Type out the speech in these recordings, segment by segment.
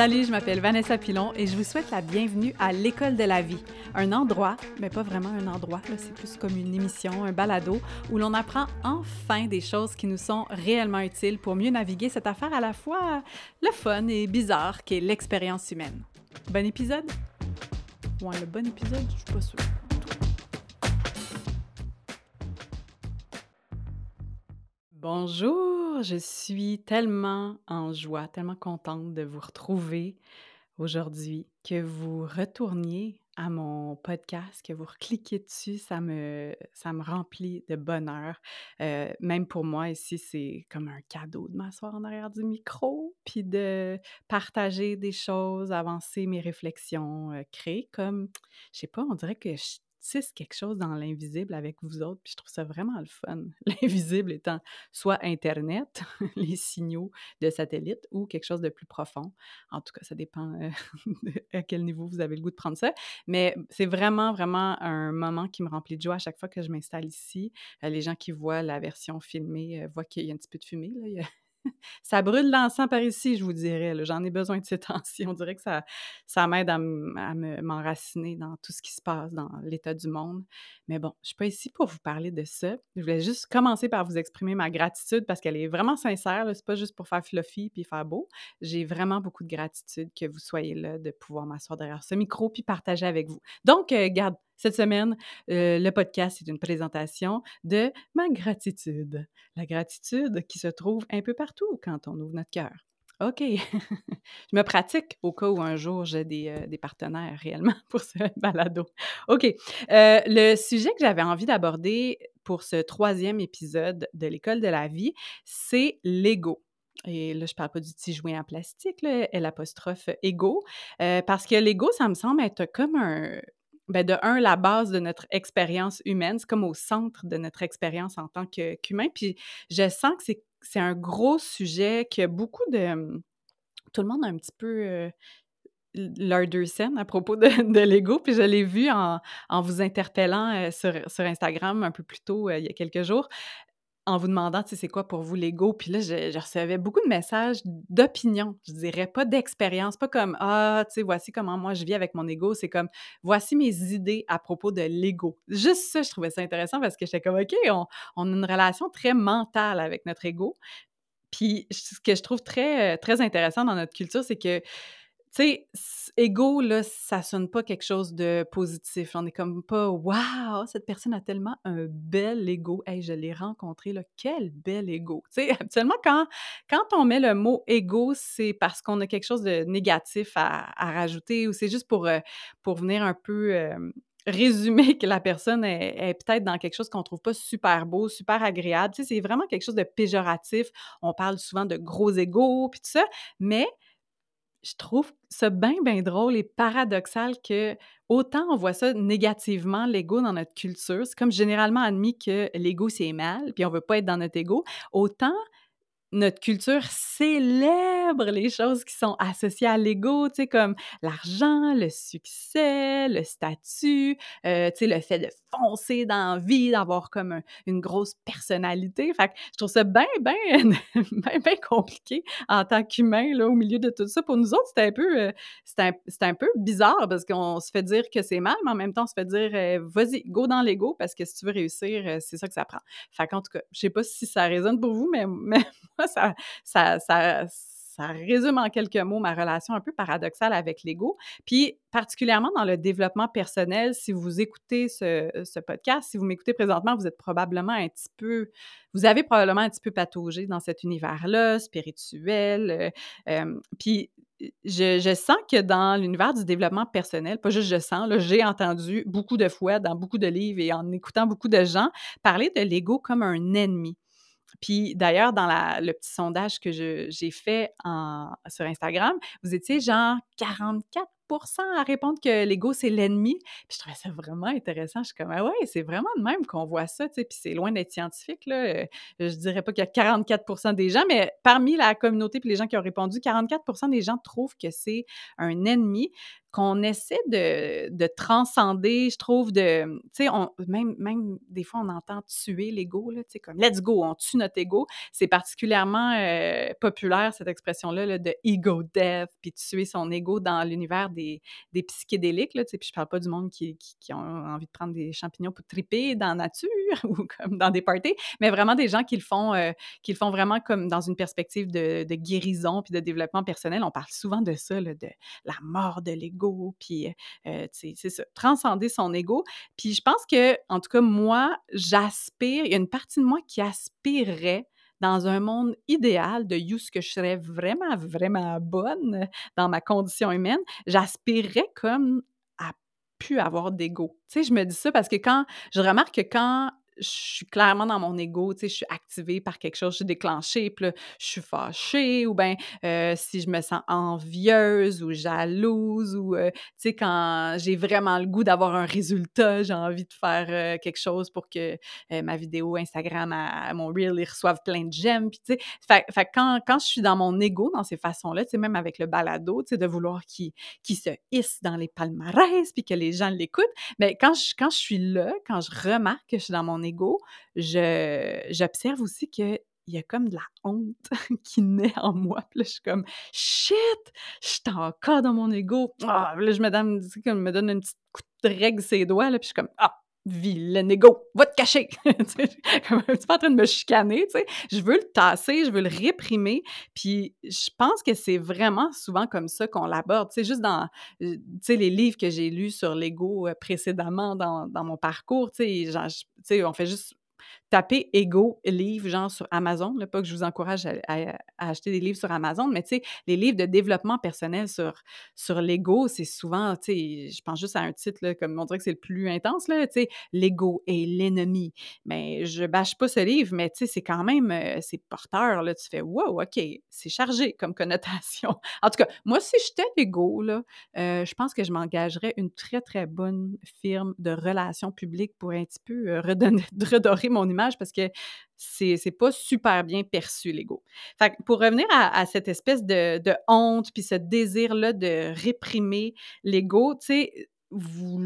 Salut, je m'appelle Vanessa Pilon et je vous souhaite la bienvenue à l'École de la vie, un endroit, mais pas vraiment un endroit, c'est plus comme une émission, un balado, où l'on apprend enfin des choses qui nous sont réellement utiles pour mieux naviguer cette affaire à la fois le fun et bizarre qu'est l'expérience humaine. Bon épisode? Ouais, le bon épisode, je suis pas sûre. Bonjour, je suis tellement en joie, tellement contente de vous retrouver aujourd'hui, que vous retourniez à mon podcast, que vous cliquez dessus, ça me, ça me remplit de bonheur. Euh, même pour moi, ici, c'est comme un cadeau de m'asseoir en arrière du micro, puis de partager des choses, avancer mes réflexions, euh, créer comme, je sais pas, on dirait que je quelque chose dans l'invisible avec vous autres, puis je trouve ça vraiment le fun. L'invisible étant soit Internet, les signaux de satellite, ou quelque chose de plus profond. En tout cas, ça dépend euh, à quel niveau vous avez le goût de prendre ça. Mais c'est vraiment, vraiment un moment qui me remplit de joie à chaque fois que je m'installe ici. Euh, les gens qui voient la version filmée euh, voient qu'il y a un petit peu de fumée. Là ça brûle l'encens par ici, je vous dirais. J'en ai besoin de ces temps-ci. On dirait que ça, ça m'aide à, m'enraciner dans tout ce qui se passe dans l'état du monde. Mais bon, je ne suis pas ici pour vous parler de ça. Je voulais juste commencer par vous exprimer ma gratitude parce qu'elle est vraiment sincère. Ce n'est pas juste pour faire fluffy puis faire beau. J'ai vraiment beaucoup de gratitude que vous soyez là, de pouvoir m'asseoir derrière ce micro puis partager avec vous. Donc, euh, garde, cette semaine, le podcast est une présentation de ma gratitude. La gratitude qui se trouve un peu partout quand on ouvre notre cœur. OK. je me pratique au cas où un jour j'ai des, partenaires réellement pour ce balado. OK. Le sujet que j'avais envie d'aborder pour ce troisième épisode de l'École de la vie, c'est l'ego. Et là, je ne parle pas du petit jouet en plastique, l'apostrophe ego, parce que l'ego, ça me semble être comme un, ben de un, la base de notre expérience humaine, c'est comme au centre de notre expérience en tant qu'humain. Puis je sens que c'est un gros sujet que beaucoup de. Tout le monde a un petit peu. Euh, leur deux scènes à propos de, de l'ego, puis je l'ai vu en, en, vous interpellant euh, sur, sur, Instagram un peu plus tôt, euh, il y a quelques jours en vous demandant, tu sais, c'est quoi pour vous l'ego? Puis là, je, recevais beaucoup de messages d'opinion, je dirais, pas d'expérience, pas comme, ah, tu sais, voici comment moi je vis avec mon ego. C'est comme, voici mes idées à propos de l'ego. Juste ça, je trouvais ça intéressant parce que j'étais comme, OK, on, on, a une relation très mentale avec notre ego. Puis ce que je trouve très, très intéressant dans notre culture, c'est que tu sais, ego, là, ça sonne pas quelque chose de positif. On est comme pas, waouh, cette personne a tellement un bel ego. Hey, je l'ai rencontré, là, quel bel ego. Tu sais, habituellement, quand, on met le mot ego, c'est parce qu'on a quelque chose de négatif à, rajouter ou c'est juste pour, euh, venir un peu. résumer que la personne est, peut-être dans quelque chose qu'on trouve pas super beau, super agréable. Tu sais, c'est vraiment quelque chose de péjoratif. On parle souvent de gros égos, puis tout ça, mais je trouve ça bien, bien drôle et paradoxal que autant on voit ça négativement, l'ego dans notre culture, c'est comme généralement admis que l'ego c'est mal, puis on veut pas être dans notre ego, autant notre culture célèbre les choses qui sont associées à l'ego, tu sais, comme l'argent, le succès, le statut, euh, tu sais, le fait de foncer dans la vie, d'avoir comme une grosse personnalité. Fait que je trouve ça bien, bien, bien, bien compliqué en tant qu'humain, là, au milieu de tout ça. Pour nous autres, c'était un peu, euh, un, un, peu bizarre parce qu'on se fait dire que c'est mal, mais en même temps, on se fait dire, euh, vas-y, go dans l'ego parce que si tu veux réussir, c'est ça que ça prend. Fait qu'en tout cas, je sais pas si ça résonne pour vous, mais, mais ça, ça, ça, ça résume en quelques mots ma relation un peu paradoxale avec l'ego. Puis, particulièrement dans le développement personnel, si vous écoutez ce, podcast, si vous m'écoutez présentement, vous êtes probablement un petit peu, vous avez probablement un petit peu pataugé dans cet univers-là, spirituel. Euh, euh, puis, je, je, sens que dans l'univers du développement personnel, pas juste je sens, j'ai entendu beaucoup de fois dans beaucoup de livres et en écoutant beaucoup de gens parler de l'ego comme un ennemi. Puis d'ailleurs, dans le petit sondage que j'ai fait sur Instagram, vous étiez genre 44% à répondre que l'ego, c'est l'ennemi. Puis je trouvais ça vraiment intéressant. Je suis comme, ah ouais, c'est vraiment de même qu'on voit ça, tu. Puis c'est loin d'être scientifique, là. Euh, je dirais pas qu'il y a 44 des gens, mais parmi la communauté puis les gens qui ont répondu, 44% des gens trouvent que c'est un ennemi. Qu'on essaie de, de transcender, je trouve, de, tu sais, même, même des fois, on entend tuer l'ego, tu sais, comme let's go, on tue notre ego. C'est particulièrement euh, populaire, cette expression-là, de ego death, puis tuer son ego dans l'univers des, des psychédéliques, là, tu sais, puis je parle pas du monde qui, qui, ont envie de prendre des champignons pour triper dans la nature ou comme dans des parties, mais vraiment des gens qui le font, euh, qui le font vraiment comme dans une perspective de, de guérison puis de développement personnel. On parle souvent de ça, là, de la mort de l'ego puis euh, c'est ça, transcender son ego. Puis je pense que, en tout cas, moi, j'aspire, il y a une partie de moi qui aspirerait dans un monde idéal de use que je serais vraiment, vraiment bonne dans ma condition humaine, j'aspirerais comme à plus avoir d'ego. Tu sais, je me dis ça parce que quand, je remarque que quand je suis clairement dans mon ego, tu sais, je suis activée par quelque chose, je suis déclenchée, puis là, je suis fâchée, ou bien euh, si je me sens envieuse ou jalouse, ou, euh, tu sais, quand j'ai vraiment le goût d'avoir un résultat, j'ai envie de faire euh, quelque chose pour que ma vidéo Instagram, à, mon Reel, ils reçoivent plein de j'aime, puis tu sais, fait, fait, quand, quand je suis dans mon ego, dans ces façons-là, tu sais, même avec le balado, tu sais, de vouloir qu'il se hisse dans les palmarès, puis que les gens l'écoutent, mais quand je, quand je suis là, quand je remarque que je suis dans mon ego, j'observe aussi qu'il y a comme de la honte qui naît en moi. Puis là, je suis comme shit, je suis encore dans mon ego. Ah, là, je me donne, comme, me donne une petite coup de règle ses doigts, là, puis je suis comme ah, vilain ego, va te cacher! es pas en train de me chicaner, tu sais. Je veux le tasser, je veux le réprimer. Puis je pense que c'est vraiment souvent comme ça qu'on l'aborde. Tu juste dans euh, tu sais, les livres que j'ai lus sur l'ego euh, précédemment dans, dans, mon parcours, tu sais, on fait juste tapez Ego livre, genre sur Amazon. Là, pas que je vous encourage à, acheter des livres sur Amazon, mais tu sais, les livres de développement personnel sur, sur l'ego, c'est souvent, tu sais, je pense juste à un titre, là, comme on dirait que c'est le plus intense, là, tu sais, l'ego est l'ennemi. Mais je bâche pas ce livre, mais tu sais, c'est quand même, euh, c'est porteur, là, tu fais, wow, OK, c'est chargé comme connotation. en tout cas, moi, si j'étais l'ego, là, euh, je pense que je m'engagerais une très, très bonne firme de relations publiques pour un petit peu euh, redonner, redorer mon image parce que c'est, pas super bien perçu, l'ego. Fait pour revenir à, cette espèce de, de honte, puis ce désir-là de réprimer l'ego, tu sais, vous,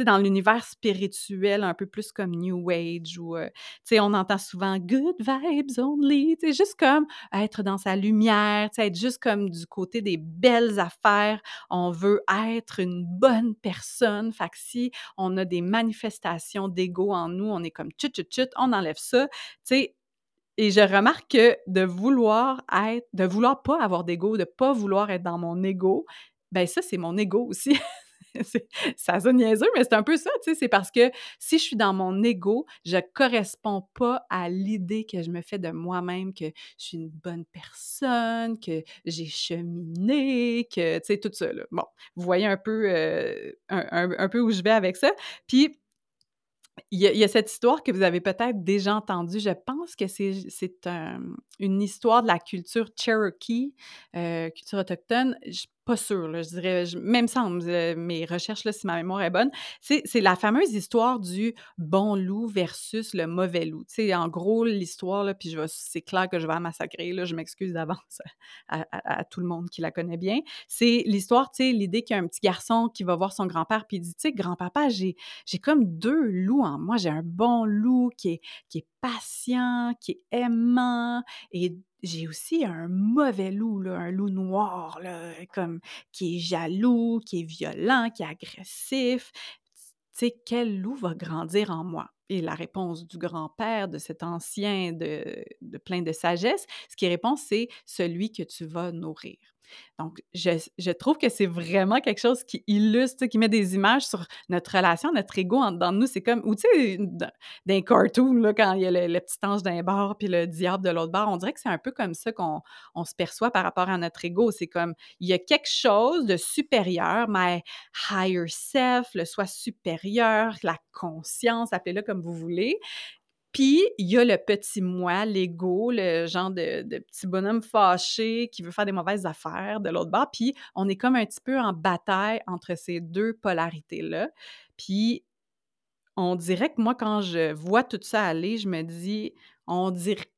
dans l'univers spirituel, un peu plus comme New Age, sais, on entend souvent good vibes only, sais, juste comme être dans sa lumière, être juste comme du côté des belles affaires. On veut être une bonne personne. Fait si on a des manifestations d'ego en nous, on est comme chut, chut, chut, on enlève ça, tu sais. Et je remarque que de vouloir être, de vouloir pas avoir d'ego, de pas vouloir être dans mon ego, ben ça, c'est mon ego aussi. ça sonne niaiseux, mais c'est un peu ça, tu sais. C'est parce que si je suis dans mon ego, je corresponds pas à l'idée que je me fais de moi-même, que je suis une bonne personne, que j'ai cheminé, que, tu sais, tout ça, là. Bon, vous voyez un peu, euh, un, peu où je vais avec ça. Puis, il y, a, cette histoire que vous avez peut-être déjà entendue. Je pense que c'est une histoire de la culture Cherokee, euh, culture autochtone. Je pas sûr, je dirais, même sans mes recherches, si ma mémoire est bonne, c'est la fameuse histoire du bon loup versus le mauvais loup. Tu en gros, l'histoire, puis c'est clair que je vais la massacrer, là, je m'excuse d'avance à, tout le monde qui la connaît bien. C'est l'histoire, l'idée qu'il y a un petit garçon qui va voir son grand-père, puis il dit, tu sais, grand-papa, j'ai comme deux loups en moi. J'ai un bon loup qui est, qui est patient, qui est aimant, et j'ai aussi un mauvais loup, un loup noir, comme qui est jaloux, qui est violent, qui est agressif. Tu sais, quel loup va grandir en moi? Et la réponse du grand-père, de cet ancien de, de plein de sagesse, ce qui répond, c'est celui que tu vas nourrir. Donc, je, trouve que c'est vraiment quelque chose qui illustre, qui met des images sur notre relation, notre ego en dedans de nous. C'est comme, ou tu sais, d'un cartoon, quand il y a le, petit ange d'un bord puis le diable de l'autre bord, on dirait que c'est un peu comme ça qu'on se perçoit par rapport à notre ego. C'est comme, il y a quelque chose de supérieur, my higher self, le soi supérieur, la conscience, appelez-le comme vous voulez, puis, il y a le petit moi, l'ego, le genre de, petit bonhomme fâché qui veut faire des mauvaises affaires de l'autre bord. Puis, on est comme un petit peu en bataille entre ces deux polarités-là. Puis, on dirait que moi, quand je vois tout ça aller, je me dis, on dirait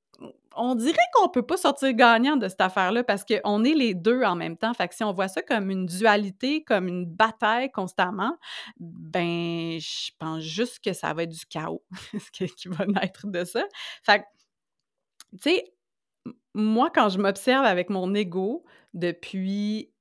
on dirait qu'on peut pas sortir gagnant de cette affaire-là parce qu'on est les deux en même temps. Fait que si on voit ça comme une dualité, comme une bataille constamment, ben je pense juste que ça va être du chaos qui va naître de ça. Fait que, tu sais, moi, quand je m'observe avec mon ego depuis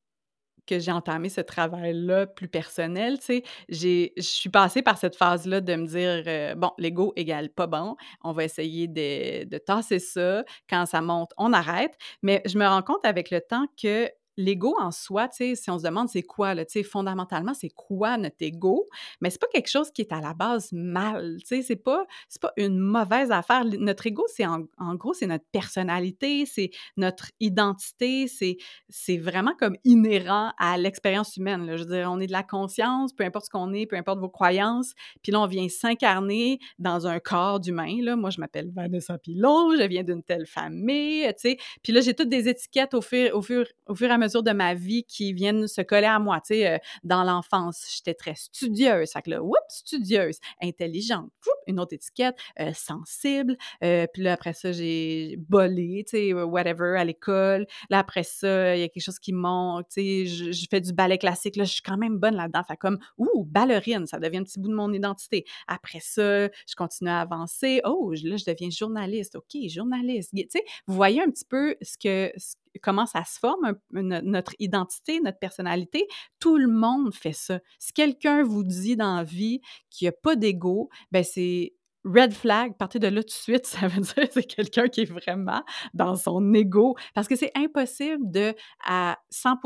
que j'ai entamé ce travail-là plus personnel, tu sais, je suis passée par cette phase-là de me dire, euh, bon, l'ego égale pas bon, on va essayer de, de tasser ça. Quand ça monte, on arrête. Mais je me rends compte avec le temps que l'ego en soi, si on se demande c'est quoi, là, fondamentalement, c'est quoi notre ego, mais c'est pas quelque chose qui est à la base mal, c'est pas, pas une mauvaise affaire. Notre ego, c'est en, gros, c'est notre personnalité, c'est notre identité, c'est, vraiment comme inhérent à l'expérience humaine. Je veux dire, on est de la conscience, peu importe ce qu'on est, peu importe vos croyances, puis là, on vient s'incarner dans un corps d'humain. Moi, je m'appelle Vanessa Pilon, je viens d'une telle famille, tu sais, puis là, j'ai toutes des étiquettes au fur, au fur, au fur et à mesure de ma vie qui viennent se coller à moi. Tu sais, euh, dans l'enfance, j'étais très studieuse. Fait que là, oups, studieuse, intelligente, une autre étiquette, euh, sensible. Euh, puis là, après ça, j'ai bolé, tu sais, whatever, à l'école. Là, après ça, il y a quelque chose qui monte, tu sais, je, fais du ballet classique. Là, je suis quand même bonne là-dedans. Fait comme, ouh, ballerine, ça devient un petit bout de mon identité. Après ça, je continue à avancer. Oh, là, je deviens journaliste. OK, journaliste. Tu sais, vous voyez un petit peu ce que, comment ça se forme, notre identité, notre personnalité. Tout le monde fait ça. Si quelqu'un vous dit dans la vie qu'il n'y a pas d'ego, ben c'est red flag, partez de là tout de suite, ça veut dire que c'est quelqu'un qui est vraiment dans son ego. Parce que c'est impossible de, à 100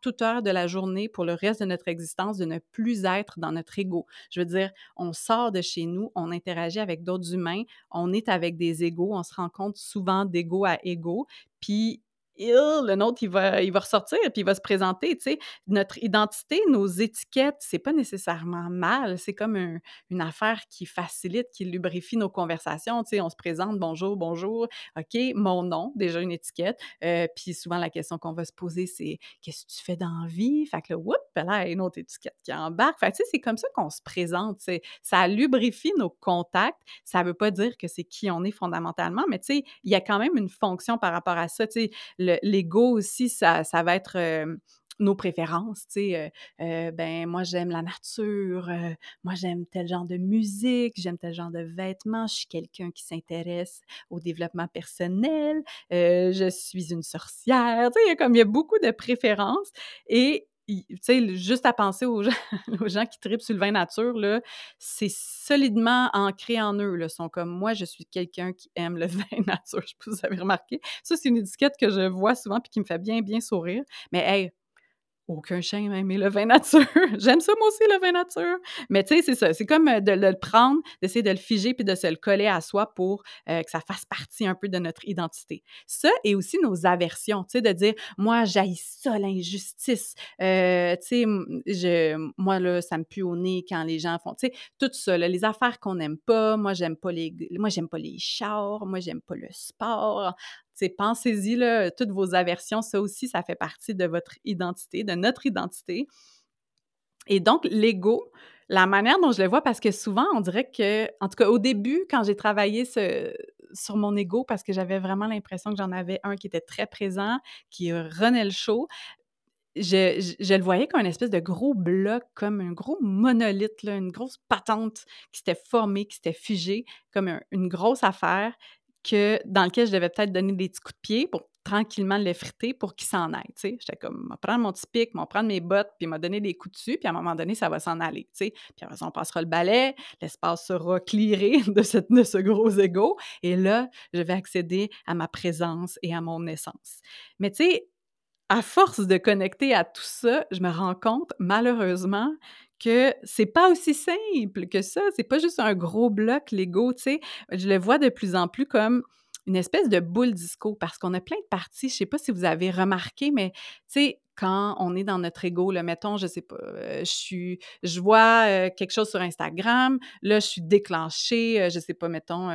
toute heure de la journée, pour le reste de notre existence, de ne plus être dans notre ego. Je veux dire, on sort de chez nous, on interagit avec d'autres humains, on est avec des égos, on se rencontre souvent d'ego à ego, puis le nôtre, il va, il va ressortir puis il va se présenter, tu. Notre identité, nos étiquettes, c'est pas nécessairement mal. C'est comme une affaire qui facilite, qui lubrifie nos conversations, tu. On se présente, bonjour, bonjour, OK, mon nom, déjà une étiquette. Euh, puis souvent, la question qu'on va se poser, c'est qu'est-ce que tu fais dans la vie? Fait que là, whoop, là, une autre étiquette qui embarque. Fait sais, c'est comme ça qu'on se présente, Ça lubrifie nos contacts. Ça veut pas dire que c'est qui on est fondamentalement, mais il y a quand même une fonction par rapport à ça, l'ego aussi, ça, ça va être nos préférences, tu sais, ben moi j'aime la nature, moi j'aime tel genre de musique, j'aime tel genre de vêtements, je suis quelqu'un qui s'intéresse au développement personnel, je suis une sorcière, tu sais, comme il y a beaucoup de préférences et tu sais, juste à penser aux gens, aux gens qui tripent sur le vin nature, c'est solidement ancré en eux. Ils sont comme moi, je suis quelqu'un qui aime le vin nature. Je sais pas si vous avez remarqué. Ça, c'est une étiquette que je vois souvent et qui me fait bien, bien sourire. Mais hey, aucun chien aimé le vin nature. J'aime ça, moi aussi, le vin nature. Mais tu sais, c'est ça. C'est comme euh, de le prendre, d'essayer de le figer puis de se le coller à soi pour euh, que ça fasse partie un peu de notre identité. Ça et aussi nos aversions, tu sais, de dire, moi, j'haïs ça, l'injustice. Euh, tu sais, moi, là, ça me pue au nez quand les gens font, tu sais, tout ça, les affaires qu'on n'aime pas. Moi, j'aime pas les, moi, j'aime pas les chars. Moi, j'aime pas le sport pensez-y, là, toutes vos aversions, ça aussi, ça fait partie de votre identité, de notre identité. Et donc, l'ego, la manière dont je le vois, parce que souvent, on dirait que, en tout cas, au début, quand j'ai travaillé sur mon ego, parce que j'avais vraiment l'impression que j'en avais un qui était très présent, qui renait le show, je, le voyais comme une espèce de gros bloc, comme un gros monolithe, une grosse patente qui s'était formée, qui s'était figée, comme une grosse affaire que, dans lequel je devais peut-être donner des petits coups de pied pour tranquillement l'effriter pour qu'il s'en aille. J'étais comme, je prendre mon petit pic, je prendre mes bottes, puis m'a donner des coups dessus, puis à un moment donné, ça va s'en aller. Puis après on passera le balai, l'espace sera clearé de, cette, de ce gros ego, et là, je vais accéder à ma présence et à mon essence. Mais tu sais, à force de connecter à tout ça, je me rends compte, malheureusement, que c'est pas aussi simple que ça. C'est pas juste un gros bloc Lego, tu. Je le vois de plus en plus comme une espèce de boule disco parce qu'on a plein de parties. Je sais pas si vous avez remarqué, mais tu quand on est dans notre ego, là, mettons, je sais pas, euh, je suis je vois, heu, quelque chose sur Instagram, là, je suis déclenchée, heu, je sais pas, mettons,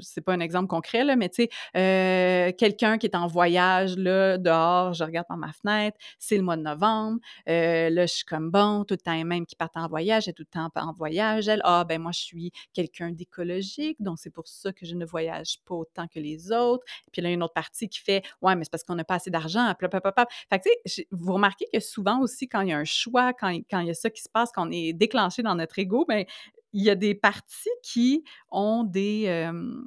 c'est pas un exemple concret, là, mais tu sais, quelqu'un qui est en voyage, là, dehors, je regarde par ma fenêtre, c'est le mois de novembre, là, je suis comme: «Bon, tout le temps les mêmes qui partent en voyage, est tout le temps en voyage, elle. Ah, ben moi, je suis quelqu'un d'écologique, donc c'est pour ça que je ne voyage pas autant que les autres». Puis là, il y a une autre partie qui fait: «Ouais, mais c'est parce qu'on n'a pas assez d'argent», Fait que, vous remarquez que souvent aussi, quand il y a un choix, quand il y a ça qui se passe, quand on est déclenché dans notre ego, ben il y a des parties qui ont des, hem,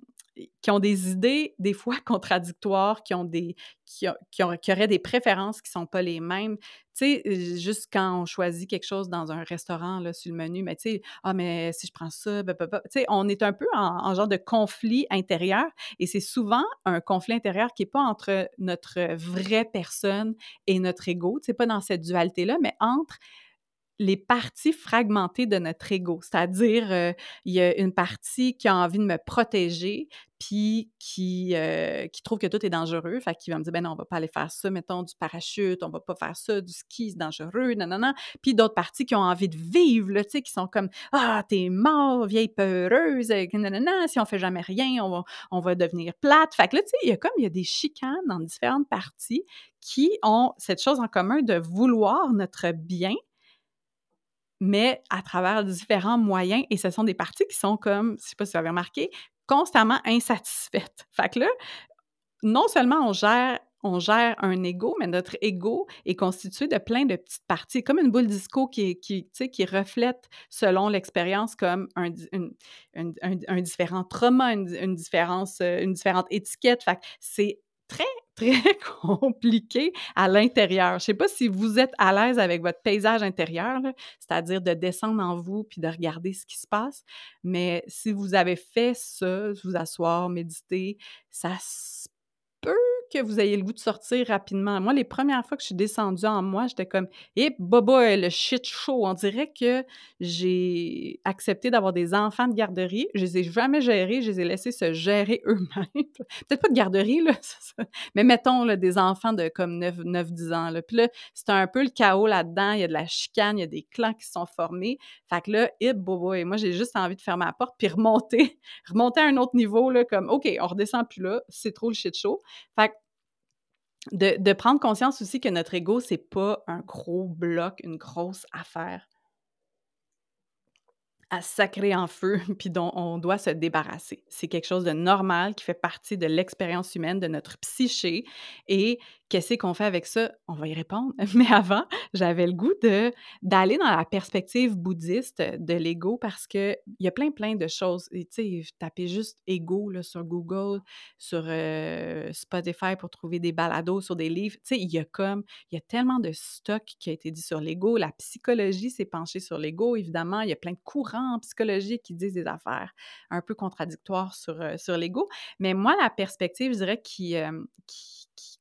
qui ont des idées, des fois contradictoires, qui ont des qui ont qui auraient des préférences qui sont pas les mêmes. Tu sais, euh, juste quand on choisit quelque chose dans un restaurant, là, sur le menu, mais tu sais: «Ah, mais si je prends ça, ba ba ba» tu sais, on est un peu en en genre de conflit intérieur et c'est souvent un conflit intérieur qui est pas entre notre vraie personne et notre ego, tu sais, pas dans cette dualité-là, mais entre les parties fragmentées de notre ego. C'est-à-dire, euh, il y a une partie qui a envie de me protéger, puis qui, euh, qui trouve que tout est dangereux. Fait qu'il va me dire, ben non, on va pas aller faire ça, mettons, du parachute, on va pas faire ça, du ski, c'est dangereux, non, non, non. Puis d'autres parties qui ont envie de vivre, là, tu sais, qui sont comme, ah, t'es mort, vieille peureuse, non, non, non, si on fait jamais rien, on va, on va devenir plate. Fait que là, tu sais, il y a comme, il y a des chicanes dans différentes parties qui ont cette chose en commun de vouloir notre bien, mais à travers différents moyens. Et ce sont des parties qui sont comme, je sais pas si vous avez remarqué, constamment insatisfaites. Fait que là, non seulement on gère on gère un ego, mais notre ego est constitué de plein de petites parties, comme une boule disco qui, qui, qui reflète, selon l'expérience, comme un, un, différent trauma, une, différence, euh, une différente étiquette. Fait c'est très, très compliqué à l'intérieur. Je ne sais pas si vous êtes à l'aise avec votre paysage intérieur, c'est-à-dire de descendre en vous puis de regarder ce qui se passe, mais si vous avez fait ça, vous asseoir, méditer, ça se peut que vous ayez le goût de sortir rapidement. Moi, les premières fois que je suis descendue en moi, j'étais comme Eh, boba, le shit show. On dirait que j'ai accepté d'avoir des enfants de garderie. Je les ai jamais gérés, je les ai laissés se gérer eux-mêmes. Peut-être pas de garderie, là, mais mettons des enfants de comme 9-10 ans. Là. Puis là, c'est un peu le chaos là-dedans. Il y a de la chicane, il y a des clans qui sont formés. Fait que là, hip, boba, et moi, j'ai juste envie de fermer la porte puis remonter, remonter à un autre niveau, là, comme OK, on redescend plus là, c'est trop le shit show. Fait que de, prendre conscience aussi que notre ego, c'est pas un gros bloc, une grosse affaire à sacrer en feu, puis dont on doit se débarrasser. C'est quelque chose de normal qui fait partie de l'expérience humaine, de notre psyché, et Qu'est-ce qu'on fait avec ça? On va y répondre. Mais avant, j'avais le goût d'aller dans la perspective bouddhiste de l'ego parce qu'il y a plein, plein de choses. Tu sais, tapez juste ego sur Google, sur euh, Spotify pour trouver des balados sur des livres. Tu sais, il y a comme, il y a tellement de stock qui a été dit sur l'ego. La psychologie s'est penchée sur l'ego, évidemment. Il y a plein de courants en psychologie qui disent des affaires un peu contradictoires sur, euh, sur l'ego. Mais moi, la perspective, je dirais, qui, euh,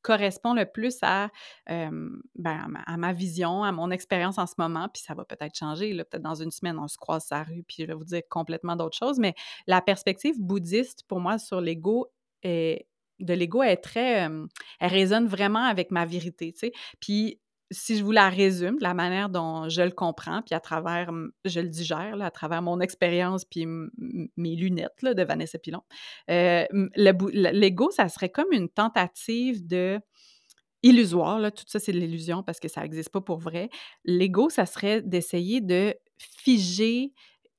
correspond le plus à, ben, à, ma, vision, à mon expérience en ce moment, puis ça va peut-être changer. Peut-être dans une semaine, on se croise sa rue, puis je vais vous dire complètement d'autres choses. Mais la perspective bouddhiste, pour moi, sur l'ego, de l'ego est très. elle résonne vraiment avec ma vérité. Puis si je vous la résume, de la manière dont je le comprends, puis à travers, je le digère, là, à travers mon expérience, puis mes lunettes là, de Vanessa Pilon, euh, l'ego, ça serait comme une tentative de illusoire, là, tout ça c'est de l'illusion parce que ça n'existe pas pour vrai. L'ego, ça serait d'essayer de figer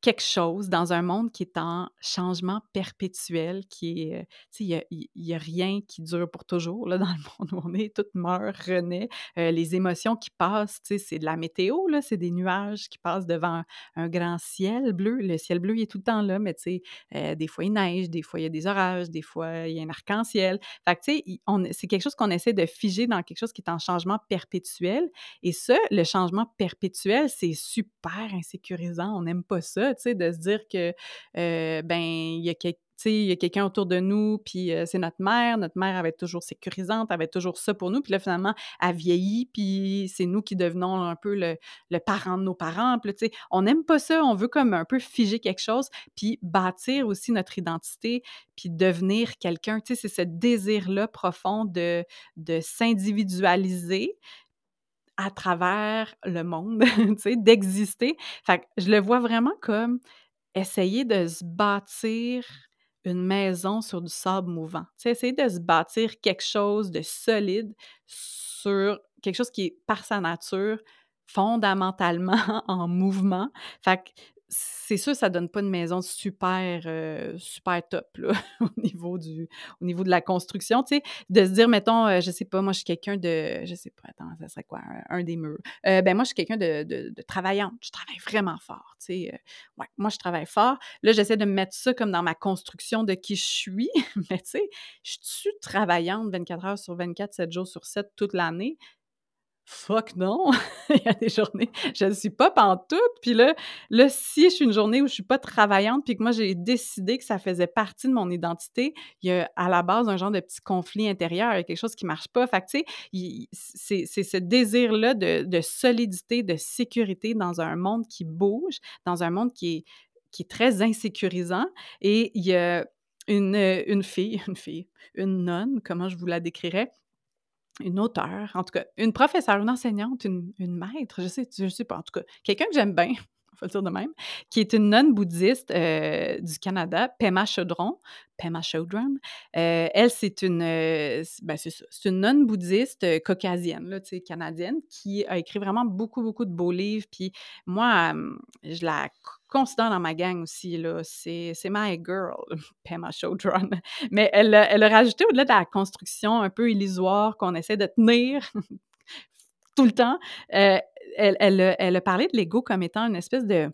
quelque chose dans un monde qui est en changement perpétuel, qui est, euh, tu sais, il n'y a, rien qui dure pour toujours, là, dans le monde où on est, tout meurt, renaît, euh, les émotions qui passent, tu sais, c'est de la météo, c'est des nuages qui passent devant un, grand ciel bleu, le ciel bleu, il est tout le temps là, mais tu sais, euh, des fois il neige, des fois il y a des orages, des fois il y a un arc-en-ciel, fait tu sais, c'est quelque chose qu'on essaie de figer dans quelque chose qui est en changement perpétuel, et ça, le changement perpétuel, c'est super insécurisant, on n'aime pas ça, de se dire que, ben, il y a quelqu'un autour de nous, puis c'est notre mère. Notre mère, être toujours sécurisante, être toujours ça pour nous. Puis là, finalement, elle vieillit, puis c'est nous qui devenons un peu le, parent de nos parents. Puis on n'aime pas ça, on veut comme un peu figer quelque chose, puis bâtir aussi notre identité, puis devenir quelqu'un. C'est ce désir-là profond de, de s'individualiser, à travers le monde, d'exister. Fait je le vois vraiment comme essayer de se bâtir une maison sur du sable mouvant. Tu essayer de se bâtir quelque chose de solide sur quelque chose qui est, par sa nature, fondamentalement en mouvement. Fait c'est sûr, ça donne pas une maison super, heu, super top, au niveau du au niveau de la construction, tu sais. De se dire, mettons, heu, je sais pas, moi, je suis quelqu'un de je sais pas, attends, ça serait quoi un, des murs? Heu, ben, moi, je suis quelqu'un de, de, travaillante. Je travaille vraiment fort, tu sais. Euh, ouais, moi, je travaille fort. Là, j'essaie de me mettre ça comme dans ma construction de qui je suis. Mais tu sais, je suis travaillante 24 heures sur 24, 7 jours sur 7 toute l'année. Fuck non! Il y a des journées, je ne suis pas pantoute. Puis là, là, si je suis une journée où je suis pas travaillante, puis que moi, j'ai décidé que ça faisait partie de mon identité, il y a à la base un genre de petit conflit intérieur, il y a quelque chose qui marche pas. Fait que, tu sais, c'est ce désir-là de, de, solidité, de sécurité dans un monde qui bouge, dans un monde qui est, qui est très insécurisant. Et il y a une, une fille, une fille, une nonne, comment je vous la décrirais, une auteure, en tout cas, une professeure, une enseignante, une, une maître, je sais, je sais pas, en tout cas, quelqu'un que j'aime bien, il faut le dire de même, qui est une nonne bouddhiste euh, du Canada, Pema Chaudron. Pema Chaudron. Euh, elle, c'est une, euh, ben c'est une nonne bouddhiste caucasienne, là, canadienne, qui a écrit vraiment beaucoup, beaucoup de beaux livres. Puis moi, je la considère dans ma gang aussi, là. C'est, c'est my girl, Pema Chaudron. Mais elle, elle a rajouté, au-delà de la construction un peu illusoire qu'on essaie de tenir tout le temps, elle, a parlé de l'ego comme étant une espèce de,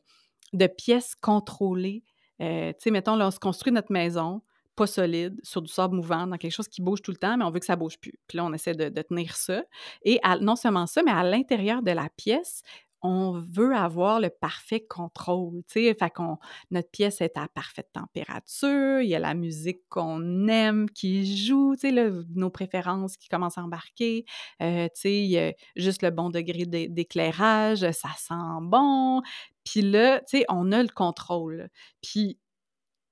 de pièce contrôlée. Euh, tu sais, mettons, là, on se construit notre maison, pas solide, sur du sable mouvant, dans quelque chose qui bouge tout le temps, mais on veut que ça bouge plus. Puis là, on essaie de, tenir ça. Et non seulement ça, mais à l'intérieur de la pièce, on veut avoir le parfait contrôle, tu sais, notre pièce est à parfaite température, il y a la musique qu'on aime qui joue, tu sais, nos préférences qui commencent à embarquer, euh, tu il y a juste le bon degré d'éclairage, ça sent bon, puis là, on a le contrôle.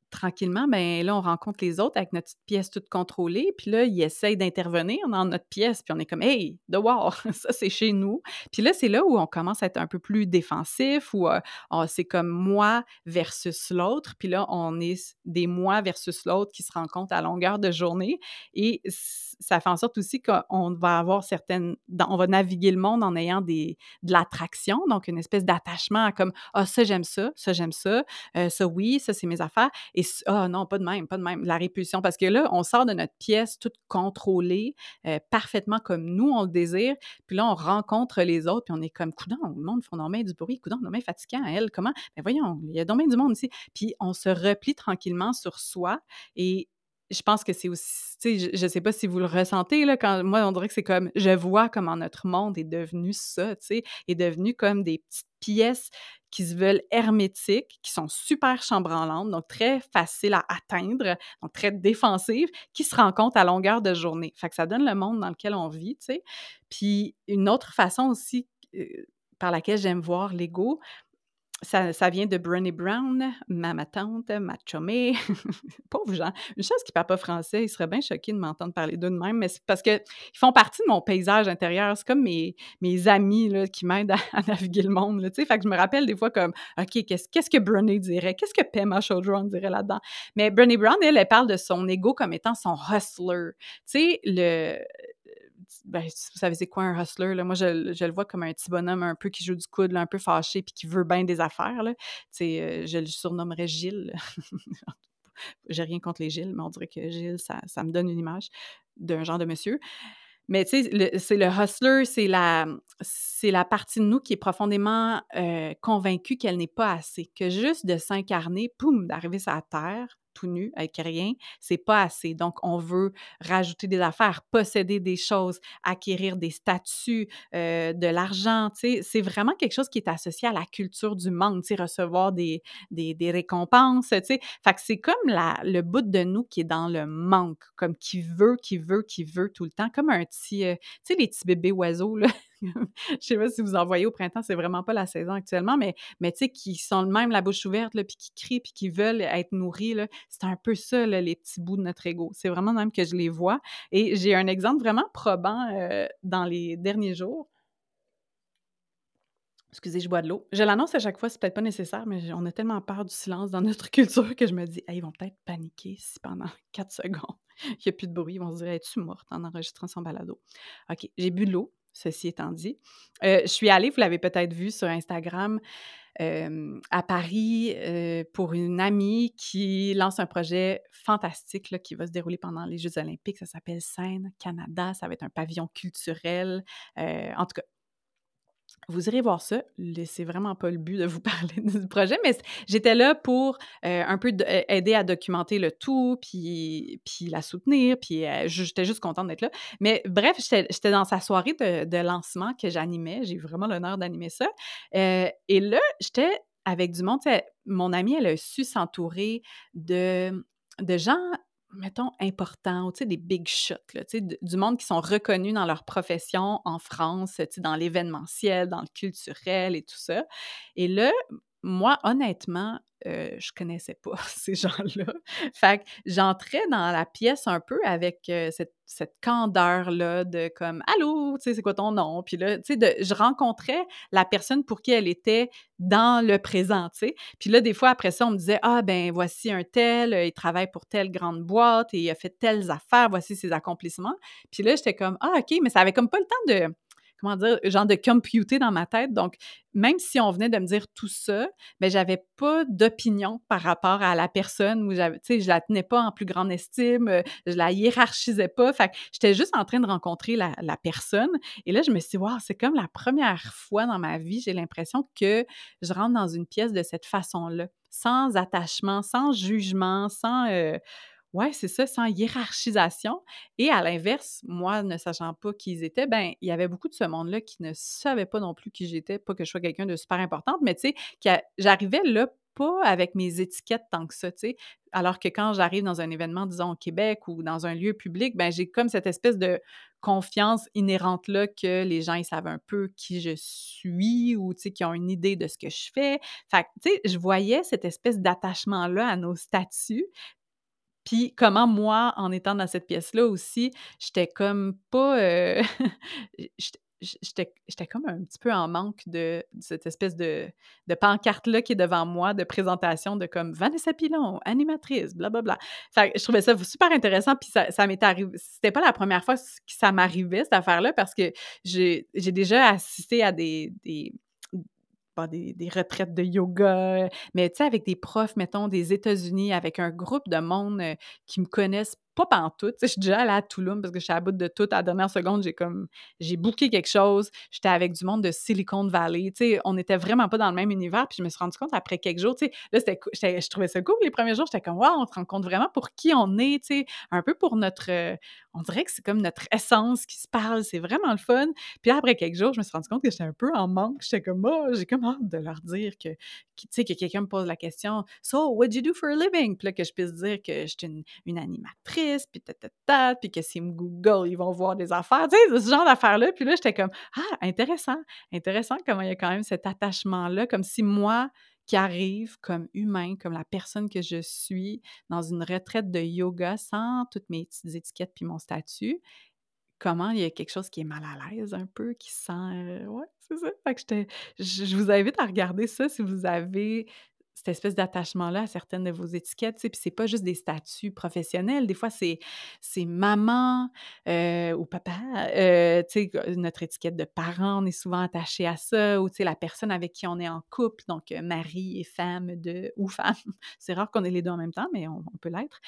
Tranquillement, ben là, on rencontre les autres avec notre pièce toute contrôlée, puis là, ils essayent d'intervenir dans notre pièce, puis on est comme « Hey, dehors, ça c'est chez nous ». Puis là, c'est là où on commence à être un peu plus défensif, ou euh, c'est comme moi versus l'autre, puis là, on est des moi versus l'autre qui se rencontrent à longueur de journée, et ça fait en sorte aussi qu'on va avoir certaines... on va naviguer le monde en ayant des, de l'attraction, donc une espèce d'attachement comme « Ah, ça j'aime ça, ça j'aime ça, euh, ça oui, ça c'est mes affaires », et ah non, pas de même, pas de même, la répulsion. Parce que là, on sort de notre pièce toute contrôlée, euh, parfaitement comme nous, on le désire. Puis là, on rencontre les autres, puis on est comme, coudon, le monde font normalement du bruit, coudon, normalement fatiguant, elle, comment? Mais ben voyons, il y a dommage du monde ici. Puis on se replie tranquillement sur soi et je pense que c'est aussi, je, ne sais pas si vous le ressentez, là, moi, on dirait que c'est comme, je vois comment notre monde est devenu ça, tu sais, est devenu comme des petites pièces qui se veulent hermétiques, qui sont super chambranlantes, donc très faciles à atteindre, donc très défensives, qui se rencontrent à longueur de journée. Fait que ça donne le monde dans lequel on vit, tu sais. Puis une autre façon aussi euh, par laquelle j'aime voir l'ego, ça, vient de Brené Brown, ma, ma tante, ma chumée. Pauvres gens. Une chose qui ne parle pas français, ils seraient bien choqués de m'entendre parler d'eux de même, mais c'est parce qu'ils font partie de mon paysage intérieur. C'est comme mes, mes amis là, qui m'aident à, naviguer le monde. Là, fait que je me rappelle des fois comme OK, qu'est-ce, qu'est-ce que Brené dirait? Qu'est-ce que Pema Chodron dirait là-dedans? Mais Brené Brown, elle, elle parle de son ego comme étant son hustler. Tu sais, le ben, vous savez, c'est quoi un hustler? Là? Moi, je, le vois comme un petit bonhomme un peu qui joue du coude, un peu fâché, puis qui veut bien des affaires. Là. Euh, je le surnommerais Gilles. J'ai rien contre les Gilles, mais on dirait que Gilles, ça, ça me donne une image d'un genre de monsieur. Mais tu sais, c'est le hustler, c'est la, la partie de nous qui est profondément euh, convaincue qu'elle n'est pas assez, que juste de s'incarner, poum, d'arriver sur la terre, tout nu, avec rien, c'est pas assez. Donc, on veut rajouter des affaires, posséder des choses, acquérir des statuts, euh, de l'argent. C'est vraiment quelque chose qui est associé à la culture du manque, recevoir des, des, des récompenses. Fait que c'est comme le bout de nous qui est dans le manque, comme qui veut, qui veut, qui veut tout le temps, comme un petit, euh, tu sais, les petits bébés oiseaux, là. je sais pas si vous en voyez au printemps, c'est vraiment pas la saison actuellement, mais, mais tu sais, qui sont même la bouche ouverte, puis qui crient, puis qui veulent être nourris, c'est un peu ça, les petits bouts de notre ego. C'est vraiment même que je les vois. Et j'ai un exemple vraiment probant euh, dans les derniers jours. Excusez, je bois de l'eau. Je l'annonce à chaque fois, c'est peut-être pas nécessaire, mais on a tellement peur du silence dans notre culture que je me dis: «Hey, ils vont peut-être paniquer si pendant 4 secondes, il y a plus de bruit. Ils vont se dire: "Es-tu morte en enregistrant son balado?"» OK, j'ai bu de l'eau, ceci étant dit. Heu, je suis allée, vous l'avez peut-être vu sur Instagram, hem, à Paris, heu, pour une amie qui lance un projet fantastique, qui va se dérouler pendant les Jeux olympiques. Ça s'appelle Scène Canada. Ça va être un pavillon culturel. En tout cas vous irez voir ça. C'est vraiment pas le but de vous parler du projet, mais j'étais là pour, heu, un peu a aider à documenter le tout, puis puis la soutenir, puis, heu, j j'étais juste contente d'être là. Mais bref, j'étais dans sa soirée de lancement que j'animais. J'ai vraiment l'honneur d'animer ça, et là, j'étais avec du monde, mon amie, elle a su s'entourer de de gens mettons, importants tu sais, des big shots, là, tu sais, du monde qui sont reconnus dans leur profession en France, tu sais, dans l'événementiel, dans le culturel et tout ça. Et là, moi, honnêtement, heu, je connaissais pas ces gens-là. Fait que j'entrais dans la pièce un peu avec, heu, cette cette candeur-là de comme: «Allô, tu sais, c'est quoi ton nom?» Puis là, tu sais, je rencontrais la personne pour qui elle était dans le présent. Puis là, des fois, après ça, on me disait: «Ah ben, voici un tel, heu, il travaille pour telle grande boîte et il a fait telles affaires, voici ses accomplissements». Puis là, j'étais comme: «Ah OK», mais ça avait comme pas le temps de comment dire? Genre de computer dans ma tête. Donc, même si on venait de me dire tout ça, ben, j'avais pas d'opinion par rapport à la personne ou j'avais tu sais, je la tenais pas en plus grande estime, heu, je la hiérarchisais pas. Fait j'étais juste en train de rencontrer la personne et là, je me suis dit: «Waouh, c'est comme la première fois dans ma vie, j'ai l'impression que je rentre dans une pièce de cette façon-là, sans attachement, sans jugement, sans, heu» ouais, c'est ça, sans hiérarchisation et à l'inverse, moi, ne sachant pas qui ils étaient, ben, il y avait beaucoup de ce monde-là qui ne savait pas non plus qui j'étais. Pas que je sois quelqu'un de super importante, mais tu sais, j'arrivais là, pas avec mes étiquettes tant que ça, tu sais. Alors que quand j'arrive dans un événement, disons au Québec ou dans un lieu public, ben, j'ai comme cette espèce de confiance inhérente-là que les gens, ils savent un peu qui je suis ou tu sais, qu'ils ont une idée de ce que je fais. Fait tu sais, je voyais cette espèce d'attachement-là à nos statuts puis comment moi, en étant dans cette pièce-là aussi, j'étais comme pas, heu, j'étais comme un petit peu en manque de cette espèce de de pancarte-là qui est devant moi, de présentation de comme Vanessa Pilon, animatrice, blablabla. Que je trouvais ça super intéressant, puis ça ça m'est arriv c'était pas la première fois que ça m'arrivait cette affaire-là parce que j'ai déjà assisté à des des des retraites de yoga, heu, mais tu sais, avec des profs, mettons, des États-Unis, avec un groupe de monde, heu, qui me connaissent pas pantoute. Je suis déjà allée à Tulum parce que j'étais à bout de tout. À la dernière seconde, j'ai comme j'ai booké quelque chose. J'étais avec du monde de Silicon Valley. On était vraiment pas dans le même univers. Puis je me suis rendu compte après quelques jours, là, je trouvais ça cool les premiers jours. J'étais comme: «Waouh, on se rend compte vraiment pour qui on est», un peu pour notre, heu on dirait que c'est comme notre essence qui se parle. C'est vraiment le fun. Puis après quelques jours, je me suis rendu compte que j'étais un peu en manque. J'étais comme: «Oh, j'ai comme hâte de leur dire que sais, que quelqu'un me pose la question: «So, what do you do for a living?» Puis là, que je puisse dire que je suis une une animatrice, puis ta puis que s'ils me googlent, ils vont voir des affaires. Tu sais, ce genre d'affaires-là. Puis là, j'étais comme: «Ah, intéressant, intéressant comment il y a quand même cet attachement-là», comme si moi qui arrive comme humain, comme la personne que je suis, dans une retraite de yoga sans toutes mes petites étiquettes puis mon statut, comment il y a quelque chose qui est mal à l'aise un peu, qui sent, heu ouais, c'est ça. Fait que je vous invite à regarder ça si vous avez cette espèce d'attachement-là à certaines de vos étiquettes. Puis c'est pas juste des statuts professionnels, des fois, c'est maman, heu, ou papa, que notre étiquette de parent, on est souvent attaché à ça ou la personne avec qui on est en couple, donc heu, mari et femme de ou femme. C'est rare qu'on ait les 2 en même temps, mais on peut l'être.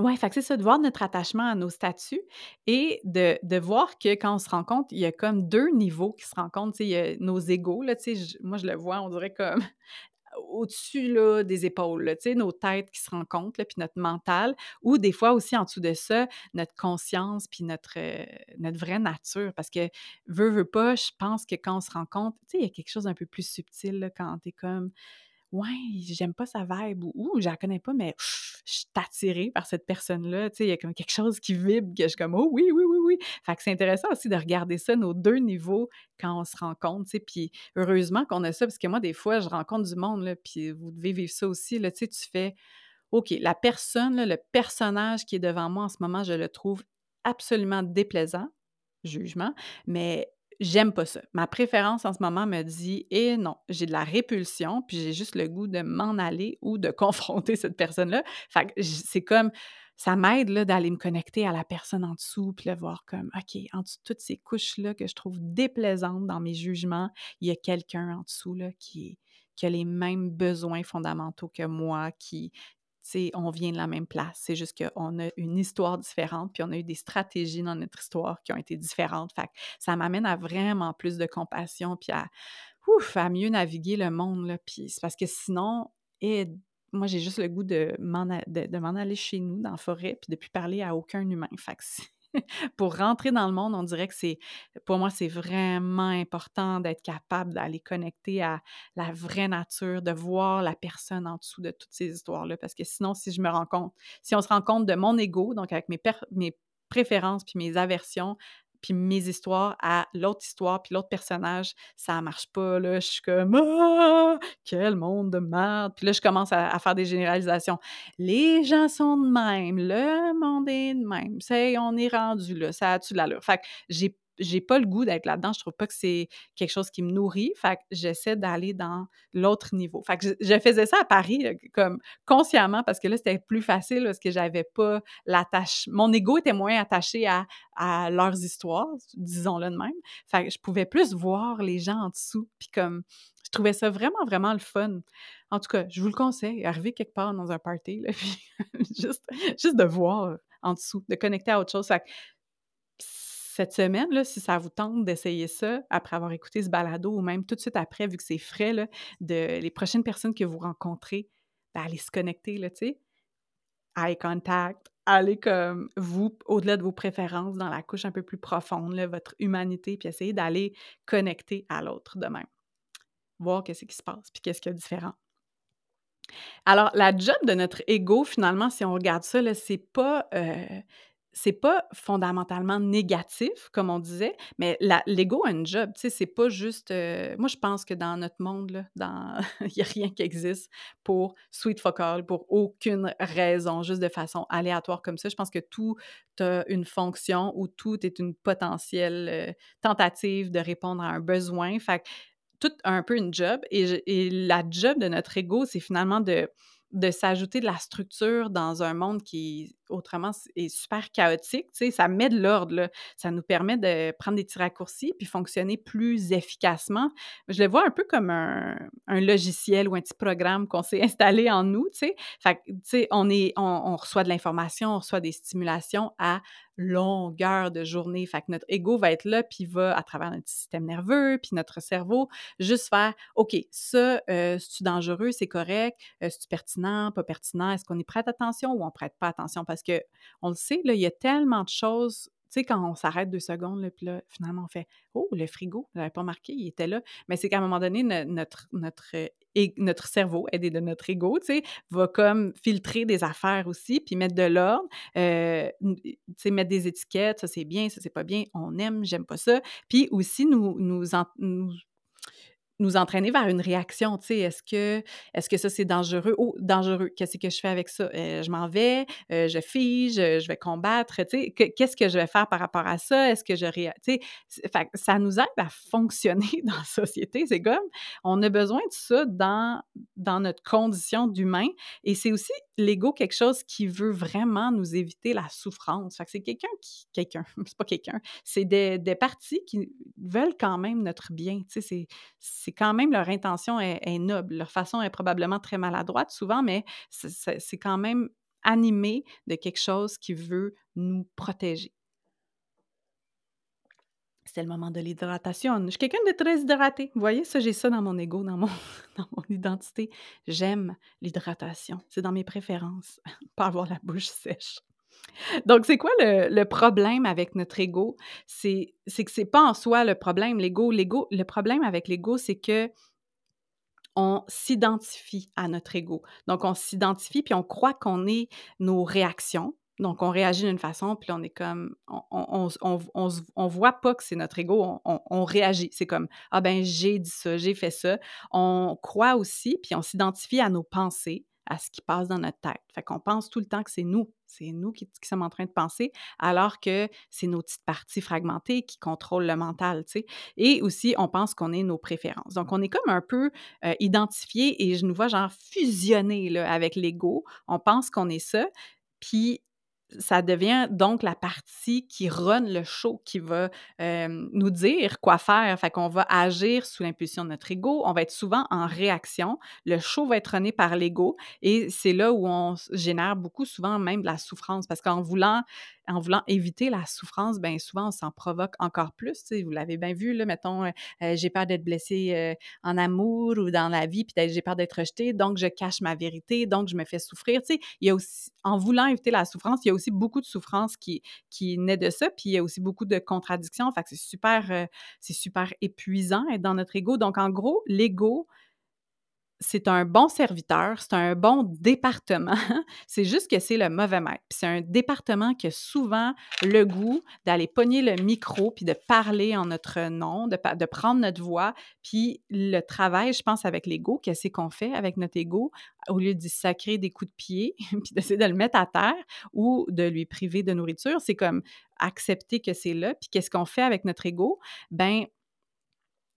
Ouais, fait c'est ça, de voir notre attachement à nos statuts et de de voir que quand on se rencontre, il y a comme 2 niveaux qui se rencontrent. Il y a nos égos, là, moi, je le vois, on dirait comme au-dessus, des épaules, nos têtes qui se rencontrent, puis notre mental ou des fois aussi en dessous de ça, notre conscience puis notre, heu, notre vraie nature. Parce que veux, veux pas, je pense que quand on se rencontre, il y a quelque chose d'un peu plus subtil, quand tu es comme: «Ouais, j'aime pas sa vibe» ou «Ouh, je la connais pas, mais je suis attirée par cette personne-là». Tu il y a comme quelque chose qui vibre que je suis comme: «Oh oui, oui, oui, oui». Fait que c'est intéressant aussi de regarder ça, nos 2 niveaux quand on se rencontre, tu sais. Puis heureusement qu'on a ça parce que moi, des fois, je rencontre du monde, là, puis vous devez vivre ça aussi, là, tu sais, tu fais: «OK, la personne, le personnage qui est devant moi en ce moment, je le trouve absolument déplaisant», jugement, mais j'aime pas ça. Ma préférence en ce moment me dit eh non, j'ai de la répulsion, puis j'ai juste le goût de m'en aller ou de confronter cette personne-là. Fait c'est comme ça m'aide d'aller me connecter à la personne en dessous, puis de voir comme OK, en dessous de toutes ces couches-là que je trouve déplaisantes dans mes jugements, il y a quelqu'un en dessous là, qui a les mêmes besoins fondamentaux que moi, qui, on vient de la même place. C'est juste qu'on a une histoire différente, puis on a eu des stratégies dans notre histoire qui ont été différentes. Fait ça m'amène à vraiment plus de compassion, puis à, ouf, à mieux naviguer le monde. Là. Puis c'est parce que sinon, et moi, j'ai juste le goût de m'en, aller chez nous, dans la forêt, puis de plus parler à aucun humain. pour rentrer dans le monde, on dirait que c'est, pour moi, c'est vraiment important d'être capable d'aller connecter à la vraie nature, de voir la personne en dessous de toutes ces histoires-là. Parce que sinon, si je me rends compte, si on se rend compte de mon ego, donc avec mes, mes préférences puis mes aversions, puis mes histoires à l'autre histoire, puis l'autre personnage, ça marche pas, là. Je suis comme « Ah! Quel monde de merde! » Puis là, je commence à, faire des généralisations. Les gens sont de même, le monde est de même. C'est, on est rendu là, ça a-tu de? Fait que j'ai j'ai pas le goût d'être là-dedans. Je trouve pas que c'est quelque chose qui me nourrit. Fait que j'essaie d'aller dans l'autre niveau. Fait que je, faisais ça à Paris, comme consciemment, parce que là, c'était plus facile parce que j'avais pas l'attache. Mon ego était moins attaché à, à leurs histoires, disons-le de même. Fait que je pouvais plus voir les gens en dessous. Puis comme, je trouvais ça vraiment, vraiment le fun. En tout cas, je vous le conseille, arriver quelque part dans un party, puis juste, juste de voir en dessous, de connecter à autre chose. Fait que cette semaine, là, si ça vous tente d'essayer ça après avoir écouté ce balado ou même tout de suite après, vu que c'est frais, là, de les prochaines personnes que vous rencontrez, d'aller se connecter, tu sais. Eye contact, aller comme vous, au-delà de vos préférences, dans la couche un peu plus profonde, là, votre humanité, puis essayer d'aller connecter à l'autre de même. Voir qu'est-ce qui se passe, puis qu'est-ce qu'il y a de différent. Alors, la job de notre ego, finalement, si on regarde ça, c'est pas, euh, c'est pas fondamentalement négatif, comme on disait, mais l'ego a une job, tu sais, c'est pas juste... Euh, moi, je pense que dans notre monde, là, dans... il n'y a rien qui existe pour sweet focal, pour aucune raison, juste de façon aléatoire comme ça. Je pense que tout a une fonction ou tout est une potentielle euh, tentative de répondre à un besoin. Fait que tout a un peu une job, et, et la job de notre ego, c'est finalement de de s'ajouter de la structure dans un monde qui autrement est super chaotique, tu sais, ça met de l'ordre, ça nous permet de prendre des petits raccourcis puis fonctionner plus efficacement. Je le vois un peu comme un, logiciel ou un petit programme qu'on s'est installé en nous, tu sais. Fait tu sais, on, est, on, reçoit de l'information, on reçoit des stimulations à longueur de journée. Fait que notre ego va être là, puis va, à travers notre système nerveux, puis notre cerveau, juste faire OK, ça, euh, c'est dangereux, c'est correct, euh, c'est pertinent, pas pertinent, est-ce qu'on y prête attention ou on prête pas attention? Parce que on le sait, là, il y a tellement de choses tu sais, quand on s'arrête deux secondes, là, puis là, finalement, on fait Oh, le frigo, je l'avais pas marqué, il était là. Mais c'est qu'à un moment donné, notre, notre, notre cerveau, aidé de notre ego, tu sais, va comme filtrer des affaires aussi, puis mettre de l'ordre, euh, tu sais, mettre des étiquettes, ça c'est bien, ça c'est pas bien, on aime, j'aime pas ça. Puis aussi nous, nous nous entraîner vers une réaction, tu sais, est-ce que, est-ce que ça c'est dangereux? Oh, dangereux, qu'est-ce que je fais avec ça? Euh, je m'en vais, euh, je fige, je vais combattre, tu sais, qu'est-ce que je vais faire par rapport à ça? Est-ce que je tu sais, ça nous aide à fonctionner dans la société, c'est comme, on a besoin de ça dans, dans notre condition d'humain, et c'est aussi l'ego quelque chose qui veut vraiment nous éviter la souffrance. Fait c'est quelqu'un qui, quelqu'un, c'est pas quelqu'un, c'est des, des parties qui veulent quand même notre bien, tu sais, c'est quand même leur intention est, noble. Leur façon est probablement très maladroite souvent, mais c'est quand même animé de quelque chose qui veut nous protéger. C'est le moment de l'hydratation. Je suis quelqu'un de très hydraté. Vous voyez, ça, j'ai ça dans mon ego, dans mon, dans mon identité. J'aime l'hydratation. C'est dans mes préférences. Pas avoir la bouche sèche. Donc, c'est quoi le, problème avec notre ego? C'est, que c'est pas en soi le problème, l'ego. Le problème avec l'ego, c'est que on s'identifie à notre ego. Donc, on s'identifie puis on croit qu'on est nos réactions. Donc, on réagit d'une façon, puis on est comme, on, on, voit pas que c'est notre ego, on, réagit. C'est comme, ah ben, j'ai dit ça, j'ai fait ça. On croit aussi, puis on s'identifie à nos pensées, à ce qui passe dans notre tête. Fait qu'on pense tout le temps que c'est nous c'est nous qui, sommes en train de penser, alors que c'est nos petites parties fragmentées qui contrôlent le mental, tu sais. Et aussi, on pense qu'on est nos préférences. Donc, on est comme un peu euh, identifié et je nous vois genre fusionner là, avec l'ego. On pense qu'on est ça. Puis ça devient donc la partie qui run le show, qui va nous dire quoi faire. Fait qu'on va agir sous l'impulsion de notre ego. On va être souvent en réaction. Le show va être runné par l'ego. Et c'est là où on génère beaucoup, souvent même de la souffrance. Parce qu'en voulant en voulant éviter la souffrance, bien souvent, on s'en provoque encore plus. Vous l'avez bien vu, là, mettons, euh, euh, j'ai peur d'être blessée euh, en amour ou dans la vie, puis j'ai peur d'être rejetée, donc je cache ma vérité, donc je me fais souffrir. en voulant éviter la souffrance, il y a aussi beaucoup de souffrance qui, qui naît de ça, puis il y a aussi beaucoup de contradictions. Fait c'est super, épuisant être dans notre ego. Donc, en gros, l'ego, c'est un bon serviteur, c'est un bon département. c'est juste que c'est le mauvais maître. c'est un département qui a souvent le goût d'aller pogner le micro puis de parler en notre nom, de, prendre notre voix. Puis le travail, je pense, avec l'ego, qu'est-ce qu'on fait avec notre ego, au lieu d'y sacrer des coups de pied puis d'essayer de le mettre à terre ou de lui priver de nourriture, c'est comme accepter que c'est là. Puis qu'est-ce qu'on fait avec notre ego? Ben,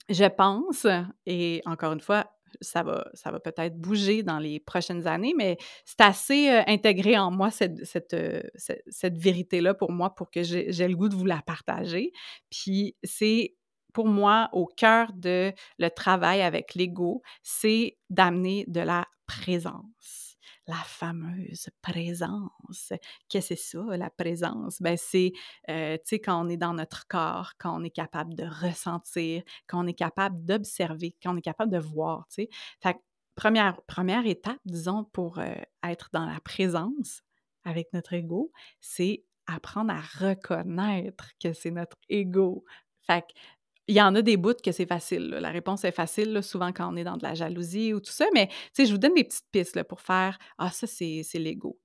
je pense, et encore une fois, ça va, ça va peut-être bouger dans les prochaines années, mais c'est assez intégré en moi, cette, cette, cette, vérité-là pour moi, pour que j'ai le goût de vous la partager. Puis c'est pour moi, au cœur de le travail avec l'ego, c'est d'amener de la présence la fameuse présence. Qu'est-ce que c'est ça, la présence? Ben, c'est, euh, tu sais, quand on est dans notre corps, quand on est capable de ressentir, quand on est capable d'observer, quand on est capable de voir, tu sais? Fait première, première étape, disons, pour euh, être dans la présence avec notre ego, c'est apprendre à reconnaître que c'est notre ego. Il y en a des bouts que c'est facile. La réponse est facile, souvent quand on est dans de la jalousie ou tout ça, mais je vous donne des petites pistes pour faire Ah, ça, c'est l'ego.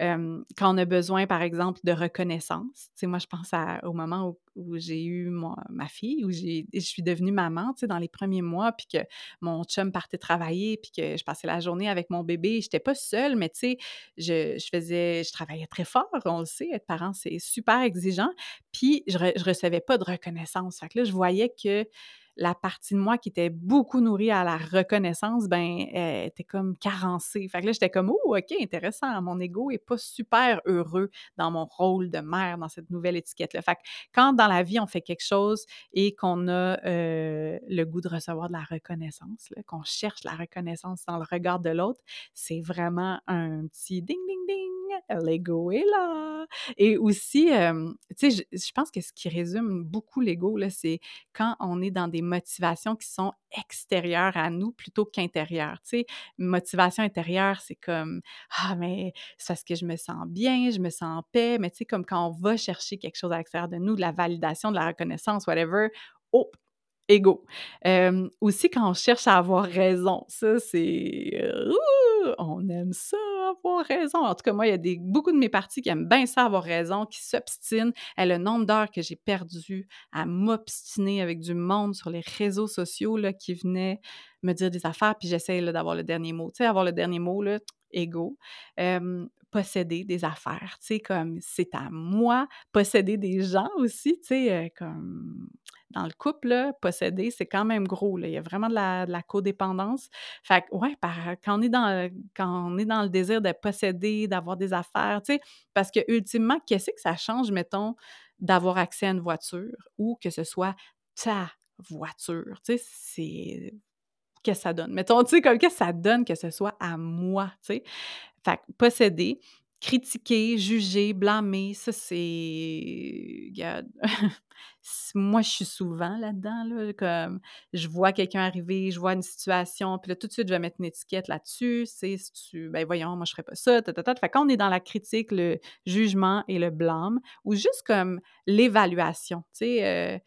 Euh, quand on a besoin, par exemple, de reconnaissance, moi, je pense au moment où où j'ai eu ma fille, où je suis devenue maman, tu sais, dans les premiers mois, puis que mon chum partait travailler, puis que je passais la journée avec mon bébé. Je n'étais pas seule, mais tu sais, je, je, faisais, je travaillais très fort, on le sait, être parent, c'est super exigeant. Puis je, ne recevais pas de reconnaissance. Fait là, je voyais que la partie de moi qui était beaucoup nourrie à la reconnaissance, ben, était comme carencée. Fait que là, j'étais comme, oh, OK, intéressant. Mon ego est pas super heureux dans mon rôle de mère, dans cette nouvelle étiquette-là. Fait que quand dans la vie, on fait quelque chose et qu'on a euh, le goût de recevoir de la reconnaissance, qu'on cherche la reconnaissance dans le regard de l'autre, c'est vraiment un petit ding, ding, ding l'ego est là. Et aussi, tu sais, je, pense que ce qui résume beaucoup l'ego, c'est quand on est dans des motivations qui sont extérieures à nous plutôt qu'intérieures. Tu sais, motivation intérieure, c'est comme Ah, mais c'est parce que je me sens bien, je me sens en paix. Mais tu sais, comme quand on va chercher quelque chose à l'extérieur de nous, de la validation, de la reconnaissance, whatever, oh, ego. aussi, quand on cherche à avoir raison, ça, c'est. on aime ça, avoir raison. En tout cas, moi, il y a des, beaucoup de mes parties qui aiment bien ça, avoir raison, qui s'obstinent. Et le nombre d'heures que j'ai perdu à m'obstiner avec du monde sur les réseaux sociaux là, qui venait me dire des affaires, puis j'essaie d'avoir le dernier mot. Tu sais, avoir le dernier mot, là, ego posséder des affaires, tu sais, comme c'est à moi, posséder des gens aussi, tu sais, euh, comme dans le couple, posséder, c'est quand même gros, il y a vraiment de la, codépendance. Fait que, ouais, quand, on est dans, quand on est dans le désir de posséder, d'avoir des affaires, tu sais, parce que ultimement, qu'est-ce que ça change, mettons, d'avoir accès à une voiture ou que ce soit ta voiture, tu sais, c'est qu'est-ce que ça donne? Mettons, tu sais, comme qu'est-ce que ça donne que ce soit à moi, tu sais? Fait que posséder, critiquer, juger, blâmer, ça c'est. Moi, je suis souvent là-dedans, là, comme je vois quelqu'un arriver, je vois une situation, puis là, tout de suite, je vais mettre une étiquette là-dessus. C'est si tu. Ben voyons, moi, je ferais pas ça, ta, Fait quand on est dans la critique, le jugement et le blâme, ou juste comme l'évaluation, tu sais. Euh,